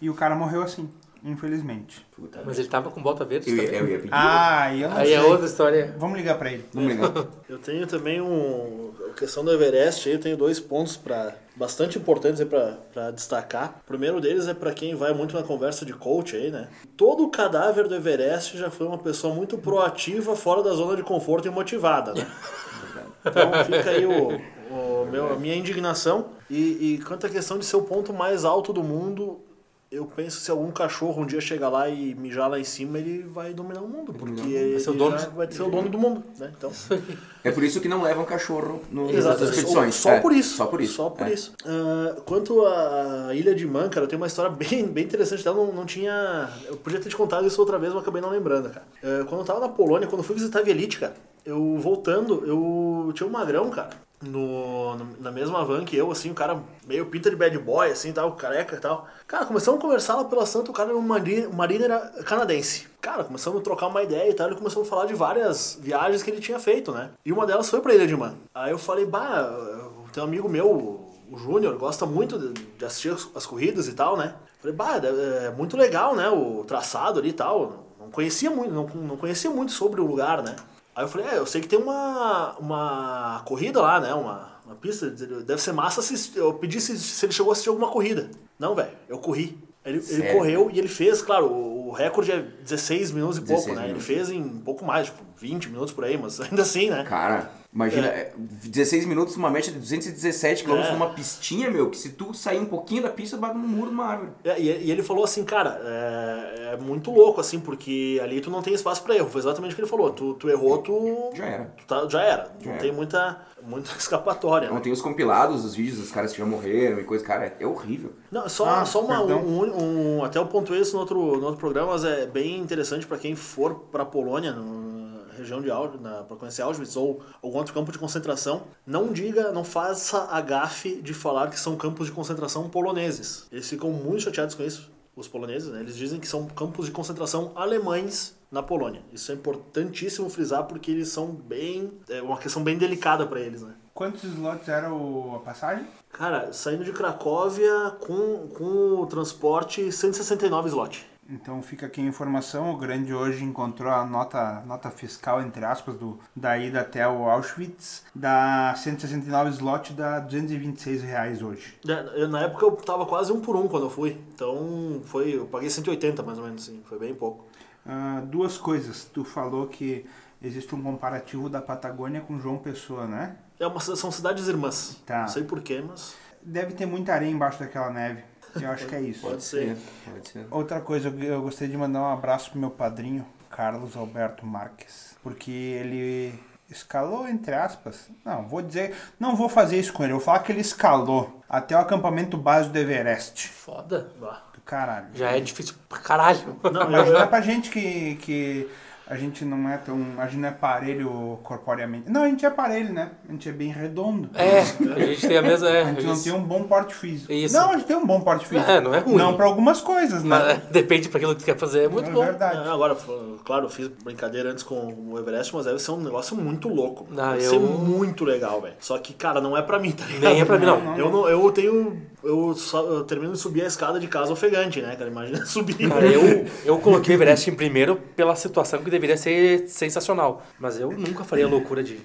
E o cara morreu assim, infelizmente. Puta, Mas ele tava com bota verde eu, ia, também. eu ia pedir. Ah, eu não Aí sei. é outra história. Vamos ligar pra ele. Vamos ligar. Eu tenho também um. A questão do Everest, aí eu tenho dois pontos para bastante importantes aí para destacar. O primeiro deles é para quem vai muito na conversa de coach aí, né? Todo o cadáver do Everest já foi uma pessoa muito proativa, fora da zona de conforto e motivada, né? [laughs] Então fica aí o, o meu, a minha indignação. E, e quanto à questão de ser o ponto mais alto do mundo, eu penso que se algum cachorro um dia chegar lá e mijar lá em cima, ele vai dominar o mundo. Porque ele ser o dono. vai ser o dono do mundo, né? Então, É por isso que não levam cachorro no, nas expedições. Só, só É, por isso. Só por isso. Só por é. isso. Ah, quanto à Ilha de Man, cara, eu tenho uma história bem, bem interessante dela. Não, não tinha. Eu podia ter te contado isso outra vez, mas acabei não lembrando, cara. Ah, quando eu tava na Polônia, quando eu fui visitar a Elite, cara, eu voltando, eu tinha um magrão, cara. No, no- na mesma van que eu, assim, o cara meio pinta de bad boy, assim, tal, careca e tal. Cara, começamos a conversar lá pela Santa, o cara era um marine- mariner canadense. Cara, começamos a trocar uma ideia e tal, ele começou a falar de várias viagens que ele tinha feito, né? E uma delas foi pra Ilha de Man. Aí eu falei, bah, tem um amigo meu, o Júnior, gosta muito de, de assistir as, as corridas e tal, né? Falei, bah, é muito legal, né? O traçado ali e tal. Não conhecia muito, não, não conhecia muito sobre o lugar, né? Aí eu falei, é, eu sei que tem uma, uma corrida lá, né? Uma, uma pista, deve ser massa se eu pedi se, se ele chegou a assistir alguma corrida. Não, velho, eu corri. Ele, ele correu e ele fez, claro, o, o recorde é 16 minutos e pouco, 16 né? minutos. Ele fez em pouco mais, tipo, 20 minutos por aí, mas ainda assim, né? Cara, imagina, é, 16 minutos numa média de 217 km É. numa pistinha, meu, que se tu sair um pouquinho da pista, tu bate no muro de uma árvore. É, E, e ele falou assim, cara, é, é muito louco, assim, porque ali tu não tem espaço pra erro. Foi exatamente o que ele falou. Tu, tu errou, tu. Já era. tu tá- já era. Já não era. tem muita, muita [laughs] escapatória. Então né? tem os compilados dos vídeos dos caras que já morreram e coisa, cara, é horrível. Não, só, Ah, só uma, um, um- Até eu pontuei isso no outro, no outro programa, mas é bem interessante pra quem for pra Polônia, no- região de Auschwitz, na, pra conhecer Auschwitz ou algum outro campo de concentração. Não diga, não faça a gafe de falar que são campos de concentração poloneses. Eles ficam muito chateados com isso, os poloneses, né? Eles dizem que são campos de concentração alemães na Polônia. Isso é importantíssimo frisar porque eles são bem. É uma questão bem delicada pra eles, né? Quantos slots era a passagem? Cara, saindo de Cracóvia com, com o transporte 169 slot. Então fica aqui a informação, o Grande hoje encontrou a nota, nota fiscal, entre aspas, do, da ida até o Auschwitz, da 169 slot, dá 226 reais hoje. É, Na época eu tava quase um por um quando eu fui. Então foi. Eu paguei 180 mais ou menos, assim. Foi bem pouco. Ah, duas coisas, tu falou que existe um comparativo da Patagônia com João Pessoa, né? É uma, são cidades irmãs. Tá. Não sei porquê, mas. Deve ter muita areia embaixo daquela neve, eu acho que é isso. Pode ser. Pode ser. Outra coisa, eu- gostaria de mandar um abraço pro meu padrinho, Carlos Alberto Marques, porque ele escalou, entre aspas, não, vou dizer, não vou fazer isso com ele, eu vou falar que ele escalou até o acampamento base do Everest. Foda. Do caralho. Já é difícil pra caralho. Não, Imagina eu, pra gente que, que A gente não é tão. A gente não é parelho corporeamente. Não, a gente é parelho, né? A gente é bem redondo. É, a gente tem a mesma. É, A gente não isso. tem um bom porte físico. Isso. Não, a gente tem um bom porte físico. É, não é ruim. Não pra algumas coisas, né? Mas, [laughs] depende pra aquilo que tu quer fazer, é muito é bom. verdade. É, agora, claro, eu fiz brincadeira antes com o Everest, mas deve ser um negócio muito louco. Ah, deve eu- ser muito legal, velho. Só que, cara, não é pra mim, tá ligado? Nem é pra mim, não. Não, Eu, não, eu tenho. Eu, só, eu termino de subir a escada de casa ofegante, né, cara? Imagina [laughs] subir. Cara, eu, eu coloquei o Everest em primeiro pela situação que deveria ser sensacional. Mas eu nunca faria a loucura de.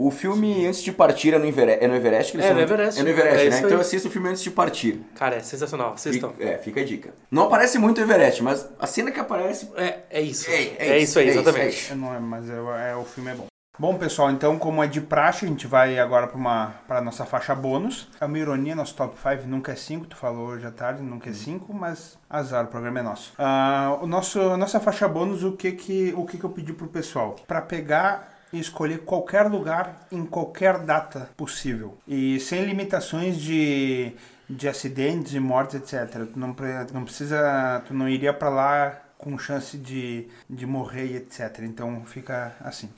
O filme Antes de Partir é no Everest, é no Everest que eles É, no Everest. É no Everest, É né? isso Então assisto o filme Antes de Partir. Cara, é sensacional. Assistam. Fica, é, fica a dica. Não aparece muito o Everest, mas a cena que aparece... É, é isso. É, É, é isso aí, isso, é exatamente. isso, É, Não é, mas é, é- o filme é bom. Bom, pessoal, então, como é de praxe, a gente vai agora para para nossa faixa bônus. É uma ironia, nosso top 5 nunca é 5, tu falou hoje à tarde, nunca é 5, mas azar, o programa é nosso. Ah, o nosso a nossa faixa bônus, o que que o que que eu pedi pro pessoal? Para pegar e escolher qualquer lugar em qualquer data possível e sem limitações de de acidentes e mortes, etc. Tu não, não precisa, tu não iria para lá com chance de, de morrer etc. Então fica assim.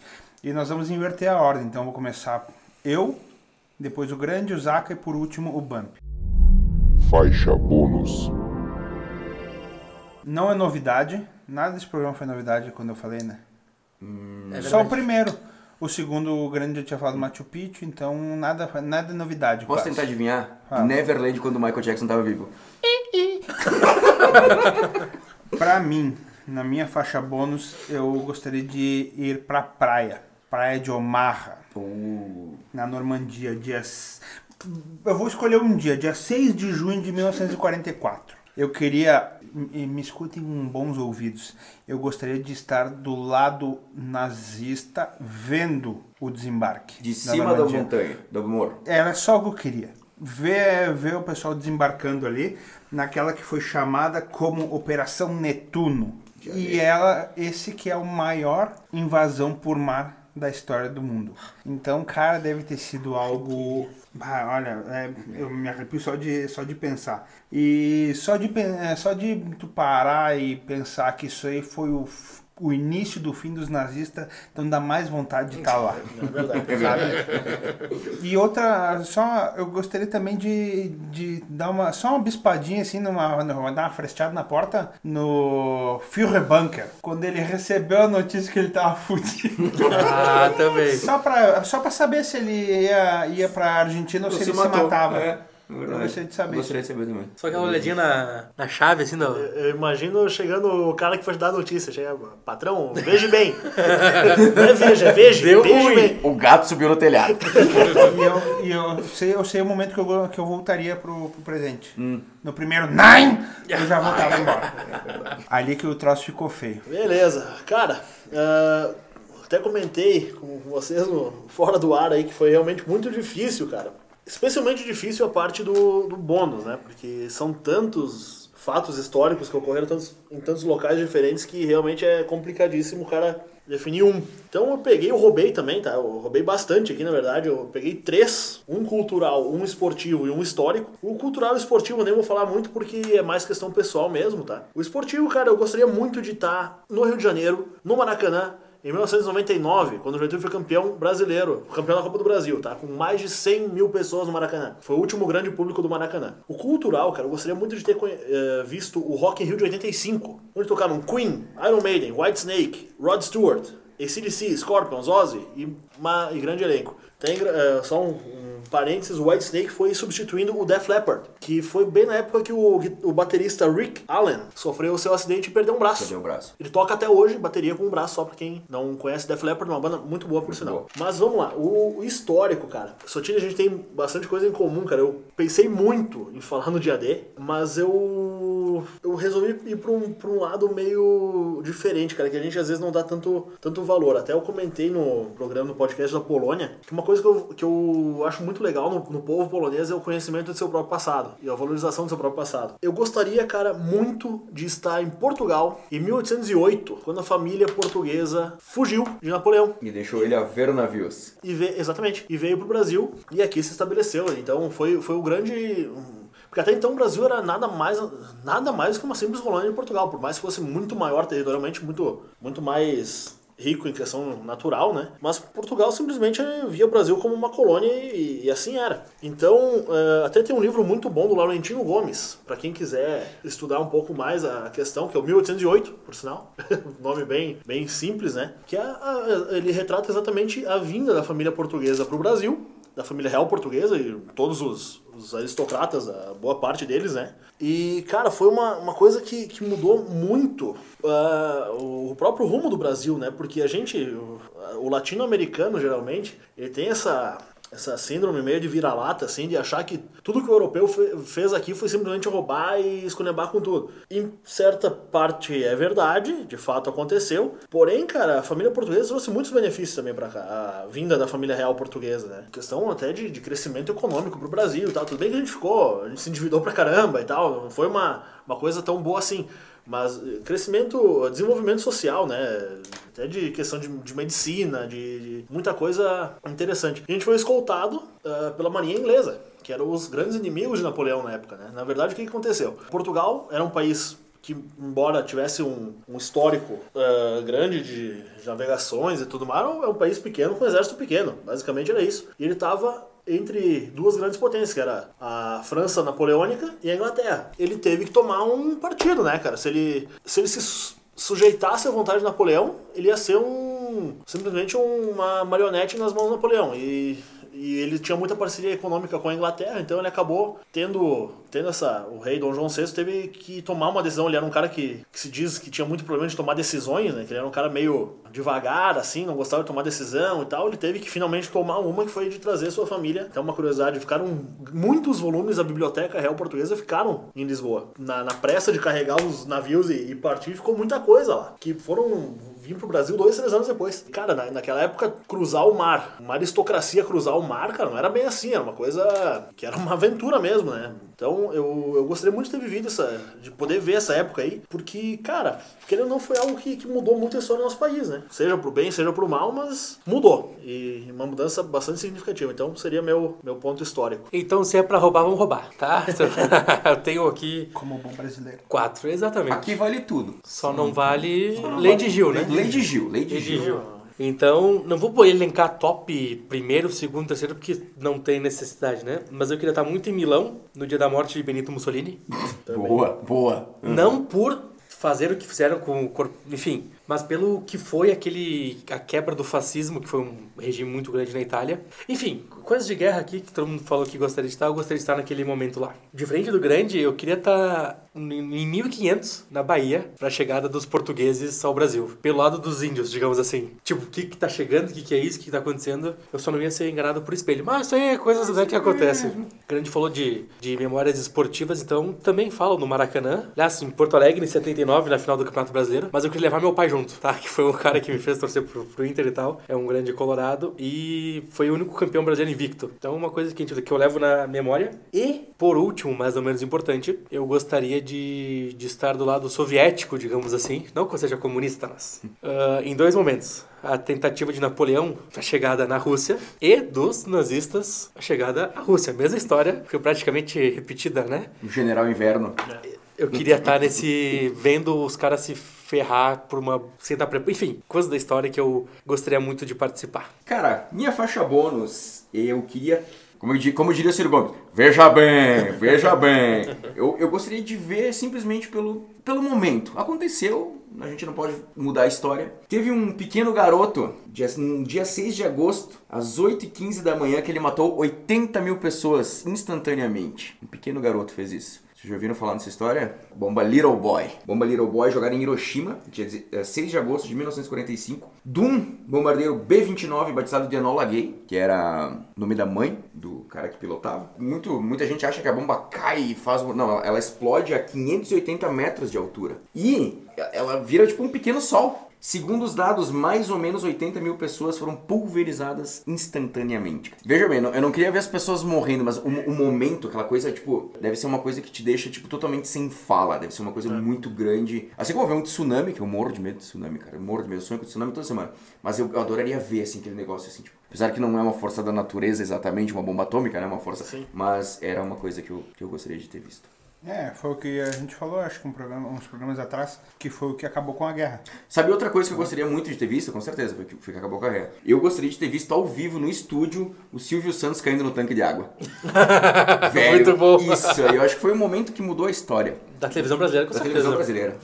E nós vamos inverter a ordem. Então eu vou começar eu, depois o grande, o Zaka e por último o Bump. Faixa bônus. Não é novidade, nada desse programa foi novidade quando eu falei, né? É Só o primeiro. O segundo, o grande, eu tinha falado Machu Picchu, então nada, nada é novidade. Posso quase. tentar adivinhar? Ah. Neverland quando o Michael Jackson tava vivo. [laughs] Pra mim, na minha faixa bônus, eu gostaria de ir pra praia. Praia de Omaha. Uh, na Normandia, dias. Eu vou escolher um dia, dia 6 de junho de 1944. Eu queria. e Me escutem com bons ouvidos. Eu gostaria de estar do lado nazista vendo o desembarque. de cima da montanha, do morro. Era só o que eu queria. Ver, ver o pessoal desembarcando ali, naquela que foi chamada como Operação Netuno. E ela, esse que é o maior invasão por mar da história do mundo. Então, cara, deve ter sido algo. Ah, olha, é, eu me arrepio só de, só de pensar. E só de, é, só de tu parar e pensar que isso aí foi o, o início do fim dos nazistas, então dá mais vontade de estar lá. É verdade. Sabe? E outra, só eu gostaria também de, de dar uma só uma bispadinha assim, numa, numa- dar uma fresteada na porta no Führerbunker, quando ele recebeu a notícia que ele tava fudido. Ah, também. só pra, só pra saber se ele ia, ia pra Argentina ou se, ele se matava. É, Eu verdade. gostaria de saber. Gostaria de saber também. Só aquela olhadinha na, na chave, assim, não. Eu imagino chegando o cara que foi te dar a notícia. Chega, patrão, veja bem. [laughs] Não é veja, é veja. Deu veja ruim. bem. O gato subiu no telhado. [laughs] E eu, e eu, sei, eu sei o momento que eu, que eu voltaria pro, pro presente. No primeiro Nine, eu já voltava [laughs] embora. Ali que o troço ficou feio. Beleza. Cara, ah, até comentei com vocês no, fora do ar aí que foi realmente muito difícil, cara. Especialmente difícil a parte do, do bônus, né? Porque são tantos fatos históricos que ocorreram tantos- em tantos locais diferentes que realmente é complicadíssimo o cara definir um. Então eu peguei, eu roubei também, tá? Eu roubei bastante aqui, na verdade. Eu peguei três, um cultural, um esportivo e um histórico. O cultural e o esportivo eu nem vou falar muito porque é mais questão pessoal mesmo, tá? O esportivo, cara, eu gostaria muito de estar no Rio de Janeiro, no Maracanã, em 1999, quando o Juventude foi campeão brasileiro, campeão da Copa do Brasil, tá? Com mais de 100 mil pessoas no Maracanã. Foi o último grande público do Maracanã. O cultural, cara, eu gostaria muito de ter eh, visto o Rock in Rio de 85, onde tocaram Queen, Iron Maiden, Whitesnake, Rod Stewart, ACDC, Scorpions, Ozzy e, uma, e grande elenco. Tem eh, só um, um parênteses, o Whitesnake foi substituindo o Def Leppard, que foi bem na época que o, o baterista Rick Allen sofreu o seu acidente e perdeu um braço. Perdeu o braço. Ele toca até hoje, bateria com um braço, só pra quem não conhece Def Leppard, uma banda muito boa por sinal. boa. Mas vamos lá, o, o histórico, cara. Sotile a gente tem bastante coisa em comum, cara. Eu pensei muito em falar no dia D, mas eu eu resolvi ir pra um, pra um lado meio diferente, cara, que a gente às vezes não dá tanto, tanto valor. Até eu comentei no programa, no podcast da Polônia, que uma coisa que eu, que eu acho muito legal no, no povo polonês é o conhecimento do seu próprio passado e a valorização do seu próprio passado. Eu gostaria, cara, muito de estar em Portugal em 1808, quando a família portuguesa fugiu de Napoleão E deixou ele a ver navios. e veio, exatamente, e veio pro Brasil e aqui se estabeleceu. Então foi, foi o grande. Porque até então o Brasil era nada mais, nada mais que uma simples colônia de Portugal, por mais que fosse muito maior territorialmente, muito, muito mais rico em questão natural, né? Mas Portugal simplesmente via o Brasil como uma colônia e, e assim era. Então, uh, até tem um livro muito bom do Laurentino Gomes, para quem quiser estudar um pouco mais a questão, que é o 1808, por sinal, [laughs] nome bem, bem simples, né? Que é a, ele retrata exatamente a vinda da família portuguesa para o Brasil da família real portuguesa e todos os, os, aristocratas, a boa parte deles, né? E, cara, foi uma, uma coisa que, que mudou muito uh, o próprio rumo do Brasil, né? Porque a gente, o, o latino-americano, geralmente, ele tem essa essa síndrome meio de vira-lata, assim, de achar que tudo que o europeu fe fez aqui foi simplesmente roubar e escunebar com tudo. Em certa parte é verdade, de fato aconteceu. Porém, cara, a família portuguesa trouxe muitos benefícios também para cá. A vinda da família real portuguesa, né? Questão até de, de crescimento econômico pro Brasil e tal. Tudo bem que a gente ficou, a gente se endividou pra caramba e tal. Não foi uma, uma coisa tão boa assim. Mas eh, crescimento, desenvolvimento social, né? Até de questão de, de medicina, de, de, muita coisa interessante. A gente foi escoltado uh, pela marinha inglesa, que eram os grandes inimigos de Napoleão na época, né? Na verdade, o que, aconteceu? Portugal era um país que, embora tivesse um, um histórico uh, grande de navegações e tudo mais, é um país pequeno com um exército pequeno. Basicamente era isso. E ele estava entre duas grandes potências, que era a França napoleônica e a Inglaterra. Ele teve que tomar um partido, né, cara? Se ele, se ele se sujeitasse à vontade de Napoleão, ele ia ser um simplesmente uma marionete nas mãos de Napoleão. E e ele tinha muita parceria econômica com a Inglaterra, então ele acabou tendo, tendo essa. O rei Dom João VI teve que tomar uma decisão. Ele era um cara que, que se diz que tinha muito problema de tomar decisões, né? Que ele era um cara meio devagar, assim, não gostava de tomar decisão e tal. Ele teve que finalmente tomar uma que foi de trazer sua família. Então, uma curiosidade: ficaram muitos volumes da Biblioteca Real Portuguesa ficaram em Lisboa. Na, na pressa de carregar os navios e, e partir, ficou muita coisa lá. Que foram vim pro Brasil dois, três anos depois. Cara, na, naquela época, cruzar o mar, uma aristocracia cruzar o mar, cara, não era bem assim, era uma coisa que era uma aventura mesmo, né? Então eu, eu gostaria muito de ter vivido essa, de poder ver essa época aí, porque, cara, querendo ou não, foi algo que, que mudou muito a história do nosso país, né? Seja pro bem, seja pro mal, mas mudou. E uma mudança bastante significativa. Então seria meu, meu ponto histórico. Então se é pra roubar, vamos roubar, tá? [laughs] eu tenho aqui. Como bom brasileiro. Quatro, exatamente. Aqui vale tudo. Só não vale Lei de Gil, né? Lei de Gil, Lei de Lei de Gil. Gil. Então, não vou elencar top primeiro, segundo, terceiro, porque não tem necessidade, né? Mas eu queria estar muito em Milão, no dia da morte de Benito Mussolini. Boa, boa. Não por fazer o que fizeram com o corpo, enfim, mas pelo que foi aquele a quebra do fascismo, que foi um regime muito grande na Itália. Enfim, coisas de guerra aqui que todo mundo falou que gostaria de estar, eu gostaria de estar naquele momento lá. Diferente do grande, eu queria estar em 1500 na Bahia para a chegada dos portugueses ao Brasil, pelo lado dos índios, digamos assim. Tipo, o que que tá chegando, o que que é isso, o que tá acontecendo? Eu só não ia ser enganado por espelho. Mas isso aí é coisas né, que acontecem. O grande falou de, de memórias esportivas, então também falo no Maracanã. Aliás, em Porto Alegre, em 79, na final do Campeonato Brasileiro. Mas eu queria levar meu pai junto tá? Que foi o cara que me fez torcer pro, pro Inter e tal. É um grande colorado e foi o único campeão brasileiro invicto. Então, uma coisa que, que eu levo na memória. E, por último, mais ou menos importante, eu gostaria de, de estar do lado soviético, digamos assim. Não que eu seja comunista, mas. Uh, em dois momentos a tentativa de Napoleão, a chegada na Rússia, e dos nazistas, a chegada à Rússia. Mesma história, foi praticamente repetida, né? O General Inverno. Eu queria estar nesse. vendo os caras se ferrar por uma. sem preparado. Enfim, coisa da história que eu gostaria muito de participar. Cara, minha faixa bônus, eu queria. Como, eu, como diria o Ciro Gomes, veja bem, veja bem. Eu, eu gostaria de ver simplesmente pelo, pelo momento. Aconteceu, a gente não pode mudar a história. Teve um pequeno garoto, dia, no dia 6 de agosto, às 8h15 da manhã, que ele matou 80 mil pessoas instantaneamente. Um pequeno garoto fez isso. Vocês já ouviram falar nessa história? Bomba Little Boy. Bomba Little Boy jogada em Hiroshima, dia eh, 6 de agosto de 1945. Doom, bombardeiro B-29, batizado de Enola Gay, que era o nome da mãe do cara que pilotava. Muito, muita gente acha que a bomba cai e faz... Não, ela explode a 580 metros de altura. E ela vira tipo um pequeno sol. Segundo os dados, mais ou menos 80 mil pessoas foram pulverizadas instantaneamente. Veja bem, eu não queria ver as pessoas morrendo, mas o, o momento, aquela coisa, tipo, deve ser uma coisa que te deixa, tipo, totalmente sem fala. Deve ser uma coisa muito grande. Assim como ver um tsunami, que eu morro de medo de tsunami, cara. Eu morro de medo, eu sonho com tsunami toda semana. Mas eu, eu adoraria ver, assim, aquele negócio, assim, tipo... Apesar que não é uma força da natureza exatamente, uma bomba atômica, né? Uma força... Sim. Mas era uma coisa que eu, que eu gostaria de ter visto. É, foi o que a gente falou, acho que um programa, uns programas atrás, que foi o que acabou com a guerra. Sabe outra coisa que eu gostaria muito de ter visto? Com certeza, foi o que foi que acabou com a guerra. Eu gostaria de ter visto ao vivo, no estúdio, o Silvio Santos caindo no tanque de água. [laughs] Velho, Muito bom. Isso, aí, eu acho que foi o momento que mudou a história Da televisão brasileira, com da certeza. televisão brasileira.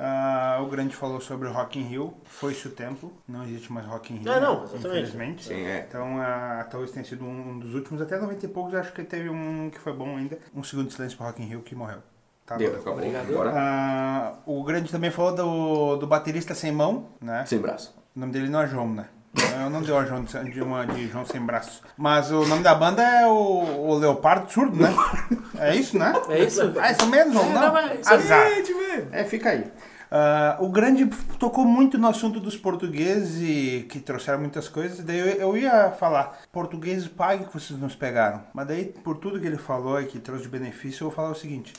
Ah, o Grande falou sobre o Rock in Rio, foi-se o tempo, não existe mais Rock in Rio, É, não, né, exatamente. infelizmente. Sim, é. Então, ah, talvez tenha sido um dos últimos, até 90 e poucos, acho que teve um que foi bom ainda, um segundo de silêncio pro Rock in Rio que morreu. Tá Deu, bom. acabou. Obrigado. Ah, o Grande também falou do, do baterista sem mão, né? Sem braço. O nome dele não é João, né? Eu não deu a João de, uma de João sem braços. Mas o nome da banda é o, o Leopardo Surdo, né? [laughs] É isso, né? É isso? Ah, isso mesmo, João? É, não? não, é aí. Azar. É, fica aí. Ah, o Grande tocou muito no assunto dos portugueses e que trouxeram muitas coisas. Daí eu, eu ia falar, portugueses pague que vocês nos pegaram. Mas daí, por tudo que ele falou e que trouxe de benefício, eu vou falar o seguinte.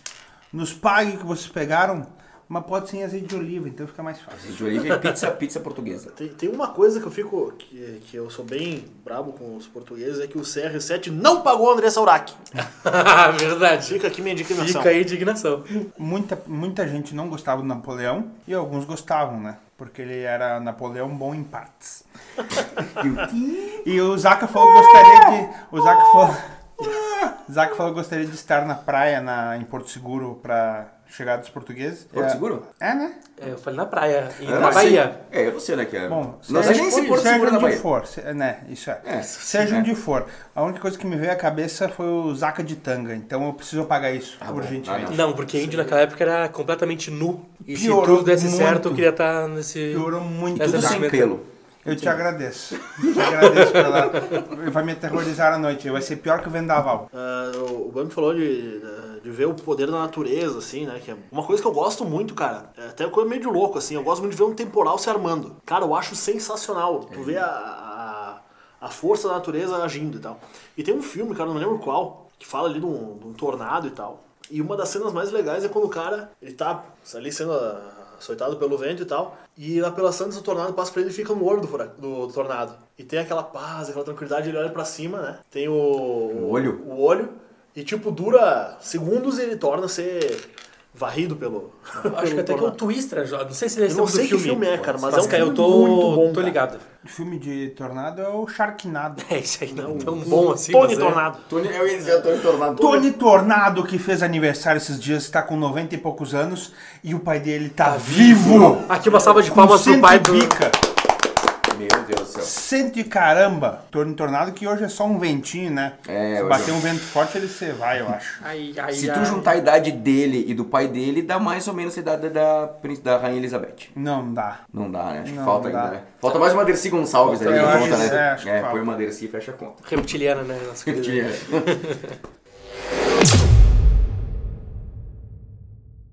Nos pague que vocês pegaram, mas pode ser azeite de oliva, então fica mais fácil. De oliva e pizza, pizza portuguesa. Tem, tem uma coisa que eu fico. Que, que eu sou bem brabo com os portugueses, é que o CR7 não pagou o André Sauraki. [laughs] Verdade. Fica aqui minha indignação. Fica aí a indignação. Muita, muita gente não gostava do Napoleão e alguns gostavam, né? Porque ele era Napoleão bom em partes. [laughs] e o Zaka falou que gostaria de. O Zaka falou. [laughs] O Zaka falou que gostaria de estar na praia na, em Porto Seguro pra chegada dos portugueses. Porto É- Seguro? É, né? É, eu falei na praia, e Eu na. Bahia. É, eu não sei onde é que é. Bom, não sei nem se Porto seja Seguro é na onde Bahia. for, se- né? Isso é. É, seja sim, onde é. for. A única coisa que me veio à cabeça foi o Zaka de tanga. Então eu preciso apagar isso, Ah, urgentemente. Ah, Não, porque índio naquela época era completamente nu. E Piorou se tudo desse muito. certo, eu queria estar nesse. Piorou muito. Tudo sem pelo. Eu te agradeço. Te agradeço pela. Vai me aterrorizar à noite. Vai ser pior que o vendaval. Ah, o Bambi falou de, de ver o poder da natureza, assim, né? Que é uma coisa que eu gosto muito, cara. É até uma coisa meio de louco, assim. Eu gosto muito de ver um temporal se armando. Cara, eu acho sensacional. Tu vê a, a, a força da natureza agindo e tal. E tem um filme, cara, não me lembro qual, que fala ali de um, de um tornado e tal. E uma das cenas mais legais é quando o cara, ele tá ali sendo ah, açoitado pelo vento e tal, e lá pela Santos o tornado passa pra ele e fica no olho do, fura- do tornado. E tem aquela paz, aquela tranquilidade, ele olha pra cima, né? Tem o... O olho? O olho. E tipo, dura segundos e ele torna a ser varrido pelo... Acho pelo que até que é o tornado. Twister, já. Não sei se ele é Eu não sei que filme. filme é, cara, mas Mas, é um cara, eu filme tô, muito bom, tô cara. ligado. O filme de Tornado é o Sharknado. [laughs] É isso aí, não Não, tão o bom assim. Tony mas é- Tornado. Tony, eu ia dizer o Tony Tornado. Tony Tornado, que fez aniversário esses dias, está com 90 e poucos anos e o pai dele tá, vivo! Aqui uma salva de palmas pro pai do. pica. Céu. Cento e caramba! Tornado, que hoje é só um ventinho, né? É, Se bater é- um vento forte, ele se vai, eu acho. [laughs] Ai, ai, Se ai. tu juntar a idade dele e do pai dele, dá mais ou menos a idade da, da Rainha Elizabeth. Não, dá. Não dá, né? Acho que Não, falta não dá. ainda, né? Falta mais uma Dercy Gonçalves Falta- aí acho conta, que- né? é, acho que é, falta. põe uma Dercy e fecha a conta. Reptiliana, né? Nossa querida.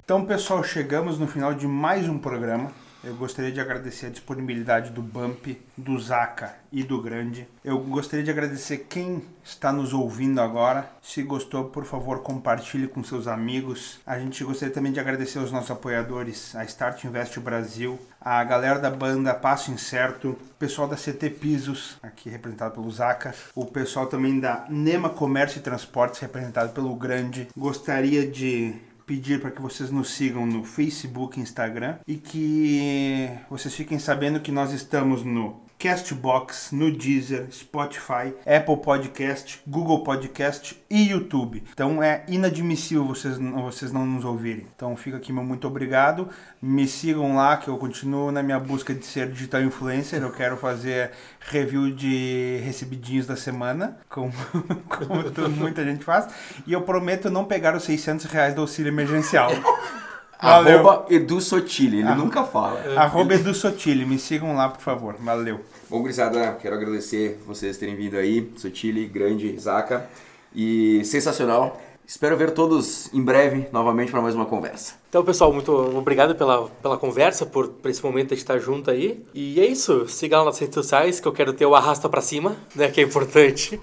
Então, pessoal, chegamos no final de mais um programa. Eu gostaria de agradecer a disponibilidade do Bump, do Zaka e do Grande. Eu gostaria de agradecer quem está nos ouvindo agora. Se gostou, por favor, compartilhe com seus amigos. A gente gostaria também de agradecer aos nossos apoiadores, a Start Invest Brasil, a galera da banda Passo Incerto, o pessoal da CT Pisos, aqui representado pelo Zaka, o pessoal também da Nema Comércio e Transportes, representado pelo Grande. Gostaria de pedir para que vocês nos sigam no Facebook, Instagram e que vocês fiquem sabendo que nós estamos no Castbox, no Deezer, Spotify, Apple Podcast, Google Podcast e YouTube. Então é inadmissível vocês, vocês não nos ouvirem. Então fica aqui meu muito obrigado. Me sigam lá que eu continuo na minha busca de ser digital influencer. Eu quero fazer review de recebidinhos da semana, como, [laughs] como muita gente faz. E eu prometo não pegar os 600 reais do auxílio emergencial. [laughs] Valeu. Arroba Edu Sotile, ele nunca fala. Arroba Edu Sotile, me sigam lá, por favor. Valeu. Bom, gurizada, quero agradecer vocês terem vindo aí. Sotile, grande, Zaca. E sensacional. Espero ver todos em breve novamente para mais uma conversa. Então, pessoal, muito obrigado pela, pela conversa, por, por esse momento de estar junto aí. E é isso. Siga lá nas redes sociais, que eu quero ter o arrasta pra cima, né? Que é importante.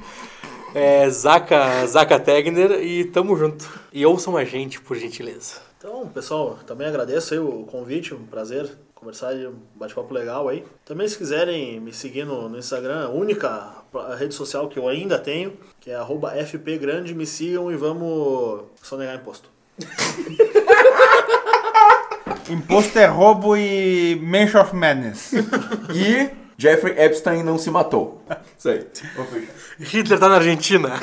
É Zaca, Zaca Tegner e tamo junto. E ouçam a gente, por gentileza. Então, pessoal, também agradeço aí o convite, um prazer conversar e um bate-papo legal aí. Também se quiserem me seguir no, no Instagram, a única rede social que eu ainda tenho, que é arroba fpgrande, me sigam e vamos sonegar imposto. [laughs] Imposto é roubo e Mansion of Madness. [laughs] E Jeffrey Epstein não se matou. Isso aí. Hitler tá na Argentina. [laughs]